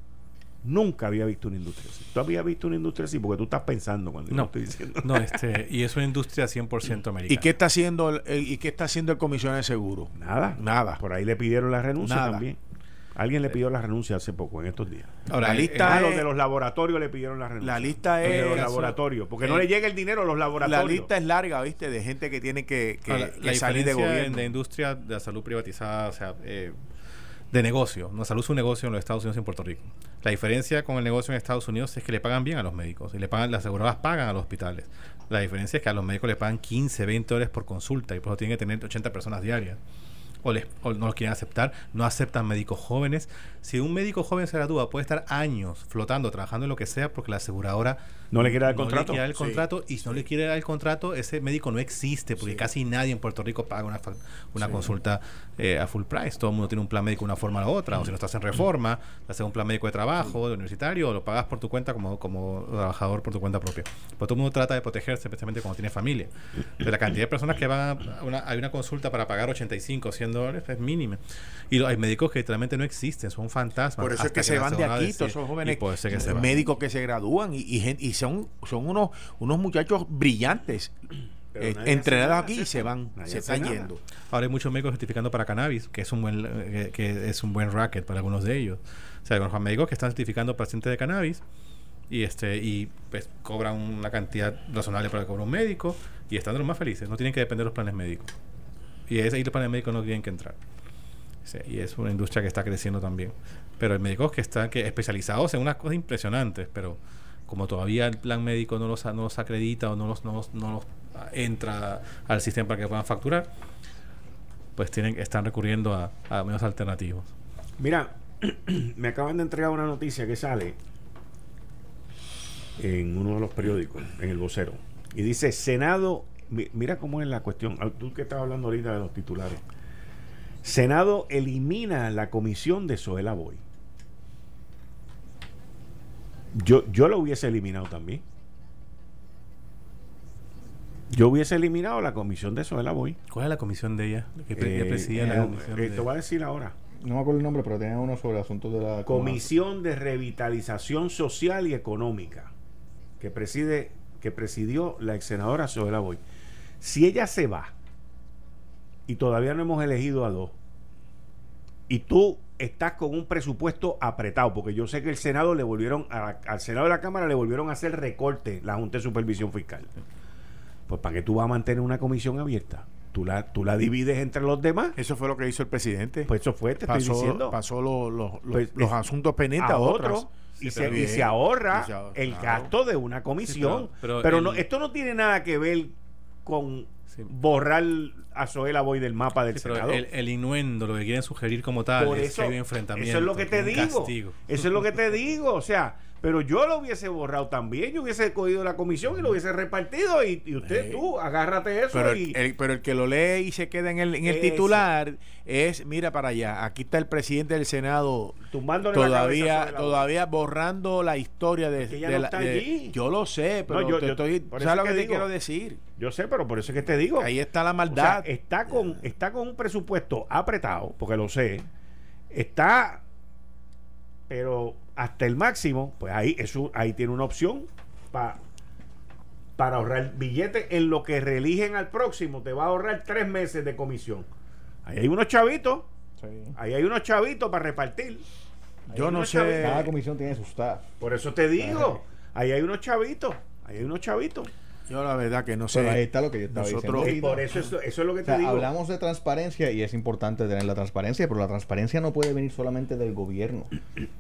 Nunca había visto una industria así. ¿Tú habías visto una industria así? Porque tú estás pensando cuando no, estoy diciendo. No, este, y es una industria 100% americana. ¿Y qué está haciendo el, y qué está haciendo el comisionado de seguro? Nada. Nada. Por ahí le pidieron la renuncia también. Alguien le pidió la renuncia hace poco, en estos días. Ahora, la lista es, los de los laboratorios le pidieron la renuncia. La lista es. de los laboratorios. Porque no le llega el dinero a los laboratorios. La lista es larga, ¿viste? De gente que tiene que, que, salir de gobierno. de industria de la salud privatizada, o sea, eh, de negocio. No salud es un negocio en los Estados Unidos y en Puerto Rico. La diferencia con el negocio en Estados Unidos es que le pagan bien a los médicos y le pagan, las aseguradoras pagan a los hospitales. La diferencia es que a los médicos le pagan 15, 20 dólares por consulta y por eso tienen que tener 80 personas diarias. o, les, no los quieren aceptar, no aceptan médicos jóvenes. Si un médico joven se gradúa, puede estar años flotando, trabajando en lo que sea, porque la aseguradora no le quiere dar el no contrato. Le quiere dar el contrato y si no le quiere dar el contrato, ese médico no existe, porque casi nadie en Puerto Rico paga una, una consulta eh, a full price. Todo el mundo tiene un plan médico de una forma u otra, o si no estás en reforma, haces un plan médico de trabajo, de universitario, o lo pagas por tu cuenta como, como trabajador por tu cuenta propia. Pero todo el mundo trata de protegerse, especialmente cuando tiene familia. De la cantidad de personas que van a una, hay una consulta para pagar 85 o 100 dólares es mínima. Y lo- hay médicos que literalmente no existen, son fantasmas. Por eso es hasta que se van de aquí, todos esos jóvenes y puede ser que se van. médicos que se gradúan y, y, y son, son unos, unos muchachos brillantes. Eh, entrenados aquí y se van, Nadie se están yendo. Ahora hay muchos médicos certificando para cannabis, que es un buen eh, que, que es un buen racket para algunos de ellos. O sea, hay médicos que están certificando pacientes de cannabis y este y pues cobran una cantidad razonable para que cobra un médico y están de los más felices, no tienen que depender de los planes médicos. Y es ahí los planes médicos no tienen que entrar. Sí, y es una industria que está creciendo también. Pero hay médicos que están que especializados en unas cosas impresionantes, pero como todavía el plan médico no los, no los acredita o no los, no los, no los, entra al sistema para que puedan facturar, pues tienen están recurriendo a, a medios alternativos. Mira, me acaban de entregar una noticia que sale en uno de los periódicos, en el vocero. Y dice, Senado, mi- mira cómo es la cuestión, tú que estabas hablando ahorita de los titulares. Senado elimina la comisión de Soela Boy. Yo, yo lo hubiese eliminado también. Yo hubiese eliminado la comisión de Soela Boy. ¿Cuál es la comisión de ella? Que pre- Eh, presidía la eh, comisión eh, de- te voy a decir ahora. No me acuerdo el nombre, pero tenía uno sobre asuntos de la Comisión de Revitalización Social y Económica que preside que presidió la ex senadora Zoela Boy. Si ella se va y todavía no hemos elegido a dos y tú estás con un presupuesto apretado, porque yo sé que el Senado le volvieron a al Senado de la Cámara le volvieron a hacer recorte la Junta de Supervisión Fiscal. Pues para qué tú vas a mantener una comisión abierta? Tú la, tú la divides entre los demás. Eso fue lo que hizo el presidente. Pues eso fue, te estoy pasó diciendo. pasó lo- lo- lo- Pues, los asuntos pendientes a, a otros. otro y, Sí, se, y se ahorra Y se ahorra, el claro. gasto de una comisión. Sí, pero- pero pero no, esto no tiene nada que ver con Sí. borrar a Zoela Boy del mapa del Sí, Senado. el, el innuendo, lo que quieren sugerir como tal, Por es eso, que hay un enfrentamiento. eso es lo que te digo. castigo. Eso es lo que te digo. O sea, pero yo lo hubiese borrado también. Yo hubiese cogido la comisión y lo hubiese repartido. Y, y usted, Sí. tú, agárrate eso. Pero y, el, pero el que lo lee y se queda en el, en el Eso. titular es, mira para allá, aquí está el presidente del Senado tumbándole la cabeza a todavía todavía borrando la historia de, de no la- está de- allí. yo lo sé pero No, yo- te yo- estoy por eso ¿sabes lo que que te digo. quiero decir Yo sé, pero por eso es que te digo. ahí está la O sea, maldad está con, está con un presupuesto apretado, porque lo sé. Está, pero hasta el máximo, pues ahí, eso, ahí tiene una opción pa- para ahorrar billetes en lo que reeligen al próximo. Te va a ahorrar tres meses de comisión. Ahí hay unos chavitos, ahí hay unos chavitos para repartir. Ahí Yo no sé. chavitos. Cada comisión tiene su staff. Por eso te digo, ahí hay unos chavitos, ahí hay unos chavitos. Yo la verdad que no sé Pero ahí está lo que yo estaba Nosotros- diciendo. Y por eso, es- eso es lo que O te sea, digo. hablamos de transparencia y es importante tener la transparencia, pero la transparencia no puede venir solamente del gobierno.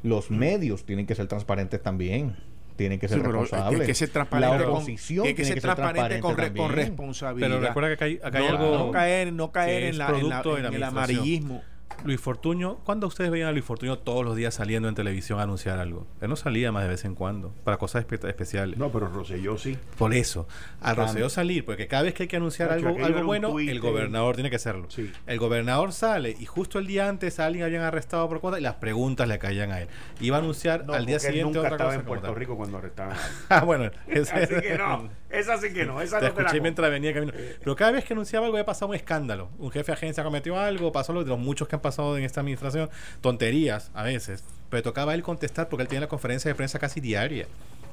Los medios tienen que ser transparentes también. Tienen que ser Sí, responsables. hay que ser transparente la con, oposición que tiene ser transparente con, re- con responsabilidad Pero recuerda que acá hay, acá hay no, algo. no caer no caer que en, la, en, la- la en el amarillismo Luis Fortuño, ¿cuándo ustedes veían a Luis Fortuño todos los días saliendo en televisión a anunciar algo? Él no salía más de vez en cuando, para cosas espe- especiales. No, pero Rosselló sí. Por eso, al Cambio. Rosselló salir, porque cada vez que hay que anunciar algo, algo bueno, el gobernador tiene que hacerlo. Sí. El gobernador sale y justo el día antes a alguien habían arrestado por cosas y las preguntas le caían a él. Iba a anunciar No, al día porque él siguiente nunca otra estaba cosa en Puerto. Rico cuando arrestaban a. Ah, bueno, ese- Así que no, esa sí que no, esa te no te la escuché compro. mientras venía camino. Pero cada vez que anunciaba algo había pasado un escándalo. Un jefe de agencia cometió algo, pasó lo de los muchos que han pasado en esta administración, tonterías a veces, pero tocaba él contestar porque él tenía la conferencia de prensa casi diaria.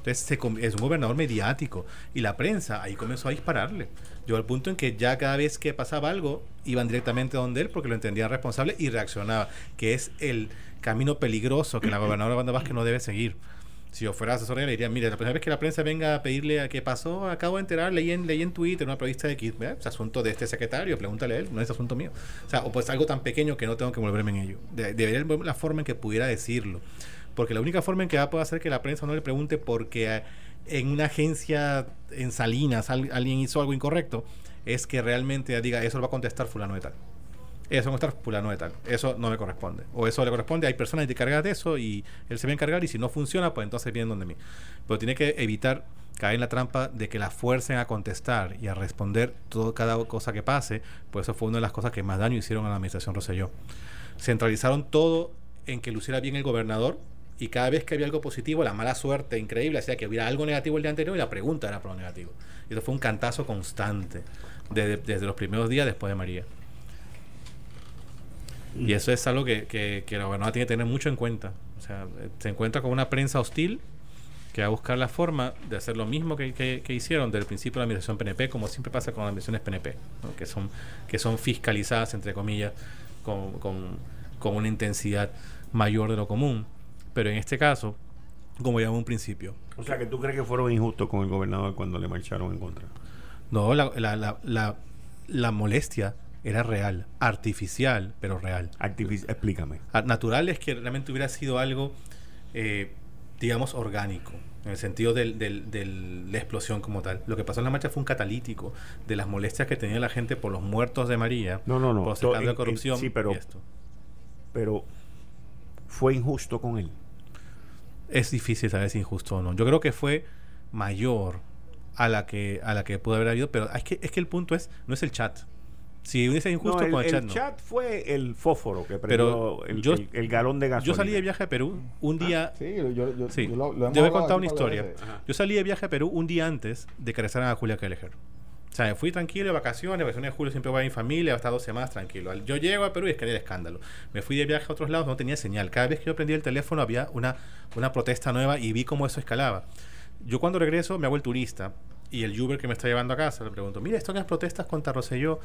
Entonces se es un gobernador mediático y la prensa ahí comenzó a dispararle. Llegó al punto en que ya cada vez que pasaba algo iban directamente donde él porque lo entendían responsable y reaccionaba, que es el camino peligroso que la gobernadora Wanda Vázquez no debe seguir. Si yo fuera asesor, le diría, mire, la primera vez que la prensa venga a pedirle a qué pasó, acabo de enterar, leí en, leí en Twitter una periodista de X, "Vea, es asunto de este secretario, pregúntale a él, no es asunto mío. O sea, o pues algo tan pequeño que no tengo que volverme en ello. De- debería la forma en que pudiera decirlo. Porque la única forma en que va a poder hacer que la prensa no le pregunte porque eh, en una agencia en Salinas al- alguien hizo algo incorrecto, es que realmente diga, eso lo va a contestar fulano de tal. Eso no está fulano de tal, eso no me corresponde. O eso le corresponde, hay personas cargan de eso y él se va a encargar y si no funciona, pues entonces vienen donde mí. Pero tiene que evitar caer en la trampa de que la fuercen a contestar y a responder todo cada cosa que pase, pues eso fue una de las cosas que más daño hicieron a la administración Rosselló. Centralizaron todo en que luciera bien el gobernador y cada vez que había algo positivo, la mala suerte increíble hacía que hubiera algo negativo el día anterior y la pregunta era por lo negativo. Y eso fue un cantazo constante desde los primeros días después de María. Y eso es algo que, que, que la gobernadora tiene que tener mucho en cuenta. O sea, se encuentra con una prensa hostil que va a buscar la forma de hacer lo mismo que, que, hicieron desde el principio de la administración PNP, como siempre pasa con las administraciones PNP, que, son, que son fiscalizadas, entre comillas, con, con, con, una intensidad mayor de lo común. Pero en este caso, como ya en un principio. O sea, que tú crees que fueron injustos con el gobernador cuando le marcharon en contra. No, la, la, la, la molestia era real, artificial, pero real. explícame. Ah, natural es que realmente hubiera sido algo, eh, digamos, orgánico, en el sentido de la explosión como tal. Lo que pasó en la marcha fue un catalítico de las molestias que tenía la gente por los muertos de María, no, no, no. por los de corrupción. sí, pero, esto. pero fue injusto con él. Es difícil saber si injusto o no. Yo creo que fue mayor a la que a la que pudo haber habido, pero es que es que el punto es no es el chat. Si hubiese injusto el, con el, chat. El chat fue el fósforo que prendió el, el, galón de gasolina. Yo salí de viaje a Perú un día. Ah, sí, yo, yo, yo, sí. yo lo, lo voy a contar una historia. Yo salí de viaje a Perú un día antes de que regresaran a Julia Kelleher. O sea, me fui tranquilo de vacaciones, vacaciones de julio siempre voy a mi familia, hasta dos semanas tranquilo. Yo llego a Perú y es que era escándalo. Me fui de viaje a otros lados, no tenía señal. Cada vez que yo prendía el teléfono había una, una protesta nueva y vi cómo eso escalaba. Yo cuando regreso me hago el turista y el Uber que me está llevando a casa le pregunto, mira, esto que las protestas contra Rosselló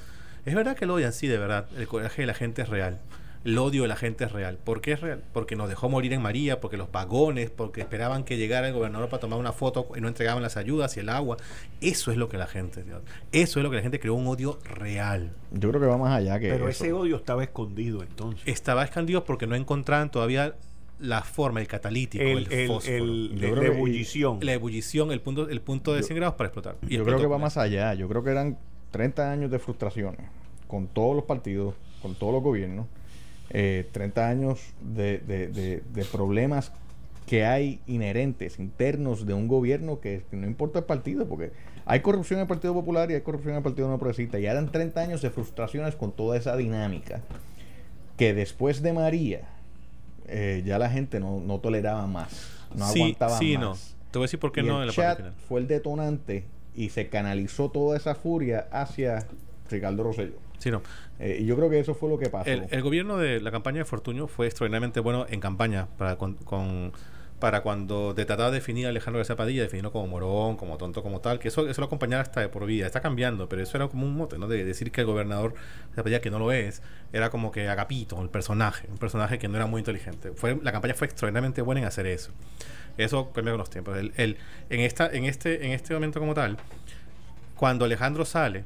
es verdad que lo odian, sí, de verdad. El coraje de la gente es real. El odio de la gente es real. ¿Por qué es real? Porque nos dejó morir en María, porque los vagones, porque esperaban que llegara el gobernador para tomar una foto y no entregaban las ayudas y el agua. Eso es lo que la gente, eso es lo que la gente creó un odio real. Yo creo que va más allá que Pero ese odio estaba escondido entonces. Estaba escondido porque no encontraban todavía la forma, el catalítico, el, el fósforo. la ebullición. La ebullición, el punto, el punto de 100 grados para explotar. yo creo que va más allá. Yo creo que eran 30 años de frustraciones con todos los partidos, con todos los gobiernos, eh, 30 años de, de, de, problemas que hay inherentes, internos de un gobierno que, no importa el partido, porque hay corrupción en el Partido Popular y hay corrupción en el Partido No Progresista, y eran 30 años de frustraciones con toda esa dinámica, que después de María eh, ya la gente no, no toleraba más, no aguantaba sí, más. No. Te voy a decir por qué no el en la chat parte final. fue el detonante y se canalizó toda esa furia hacia Ricardo Rosselló. Sí, no. Eh, yo creo que eso fue lo que pasó. El, gobierno de la campaña de Fortuño fue extraordinariamente bueno en campaña para con, para cuando te trataba de definir a Alejandro García Padilla, definirlo como morón, como tonto, como tal, que eso, eso lo acompañaba hasta de por vida. Está cambiando, pero eso era como un mote, ¿no? De decir que el gobernador de Padilla, que no lo es, era como que Agapito, el personaje, un personaje que no era muy inteligente. Fue, la campaña fue extraordinariamente buena en hacer eso. Eso cambió con los tiempos. El, en, esta, en, este, en este momento como tal, cuando Alejandro sale,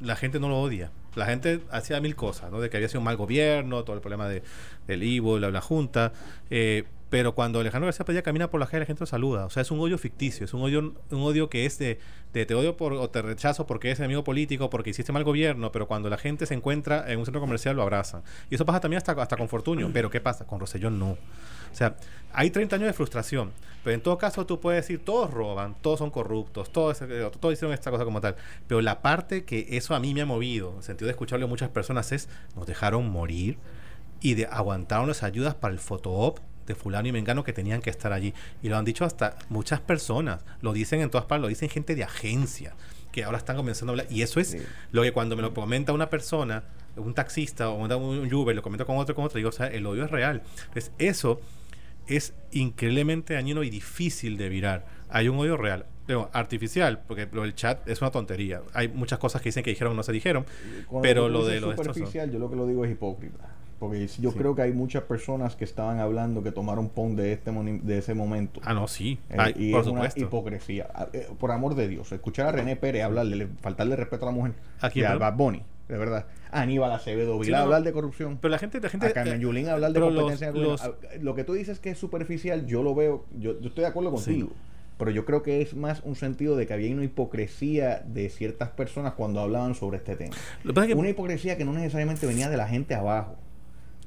la gente no lo odia. La gente hacía mil cosas, ¿no? De que había sido un mal gobierno, todo el problema de, del IVO, la, la Junta. Eh, pero cuando Alejandro García Padilla camina por la calle, la gente lo saluda. O sea, es un odio ficticio, es un odio, un odio que es de, de, te odio por, o te rechazo porque eres enemigo político, porque hiciste mal gobierno, pero cuando la gente se encuentra en un centro comercial lo abrazan. Y eso pasa también hasta, hasta con Fortunio. Pero ¿qué pasa? Con Rosellón no. O sea, hay 30 años de frustración, pero en todo caso tú puedes decir, todos roban, todos son corruptos, todos, todos hicieron esta cosa como tal. Pero la parte que eso a mí me ha movido, en el sentido de escucharlo a muchas personas, es, nos dejaron morir y de, aguantaron las ayudas para el fotoop de fulano y mengano que tenían que estar allí. Y lo han dicho hasta muchas personas, lo dicen en todas partes, lo dicen gente de agencia, que ahora están comenzando a hablar. Y eso es sí. lo que cuando me lo comenta una persona, un taxista o un Uber, lo comento con otro, con otro, digo, o sea, el odio es real. Entonces, eso es increíblemente dañino y difícil de virar. Hay un odio real. Pero artificial, porque lo del chat es una tontería. Hay muchas cosas que dicen que dijeron o no se dijeron, Cuando pero lo de lo superficial, yo lo que lo digo es hipócrita. Porque yo sí. creo que hay muchas personas que estaban hablando que tomaron pon de este de ese momento. Ah, no, sí. Eh, Ay, y por es supuesto. una hipocresía. Eh, por amor de Dios, escuchar a René Pérez hablarle, faltarle respeto a la mujer. Aquí, y a Bad Bunny, de verdad. Aníbal Acevedo Vila sí, no, hablar de corrupción. Pero la gente, la gente a Carmen Yulín hablar de competencia. Los, los, lo que tú dices que es superficial, yo lo veo, yo, yo estoy de acuerdo contigo. Sí. pero yo creo que es más un sentido de que había una hipocresía de ciertas personas cuando hablaban sobre este tema. Una hipocresía que no necesariamente venía de la gente abajo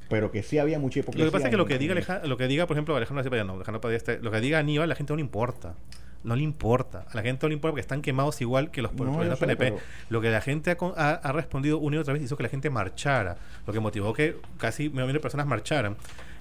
pero que sí había mucha hipocresía. Lo que pasa es que lo que diga, lo que diga por ejemplo, Alejandro no, lo que diga Aníbal, la gente no le importa. No le importa. A la gente no le importa porque están quemados igual que los no, PNP. Lo que la gente ha, ha, respondido una y otra vez hizo que la gente marchara. Lo que motivó que casi medio de personas marcharan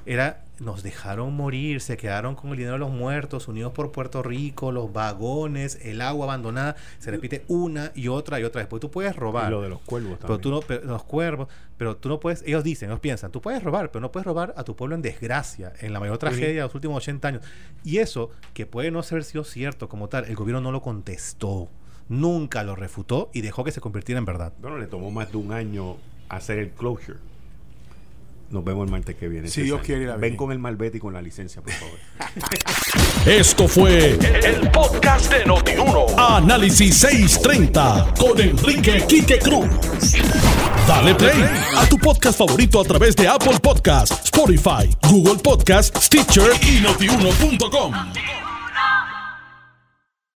era nos dejaron morir, se quedaron con el dinero de los muertos, unidos por Puerto Rico, los vagones, el agua abandonada, se repite una y otra y otra vez. Porque tú puedes robar. Y lo de los cuervos también. Pero tú no, los cuervos, pero tú no puedes, ellos dicen, ellos piensan, tú puedes robar, pero no puedes robar a tu pueblo en desgracia, en la mayor tragedia de los últimos 80 años. Y eso, que puede no haber sido cierto como tal, el gobierno no lo contestó, nunca lo refutó y dejó que se convirtiera en verdad. Bueno, le tomó más de un año hacer el closure. Nos vemos el martes que viene. Si Dios quiere. Ven con el malvete y con la licencia, por favor. Esto fue el, podcast de Notiuno. Análisis 630 con Enrique Quique Cruz. Dale play a tu podcast favorito a través de Apple Podcasts, Spotify, Google Podcasts, Stitcher y notiuno.com.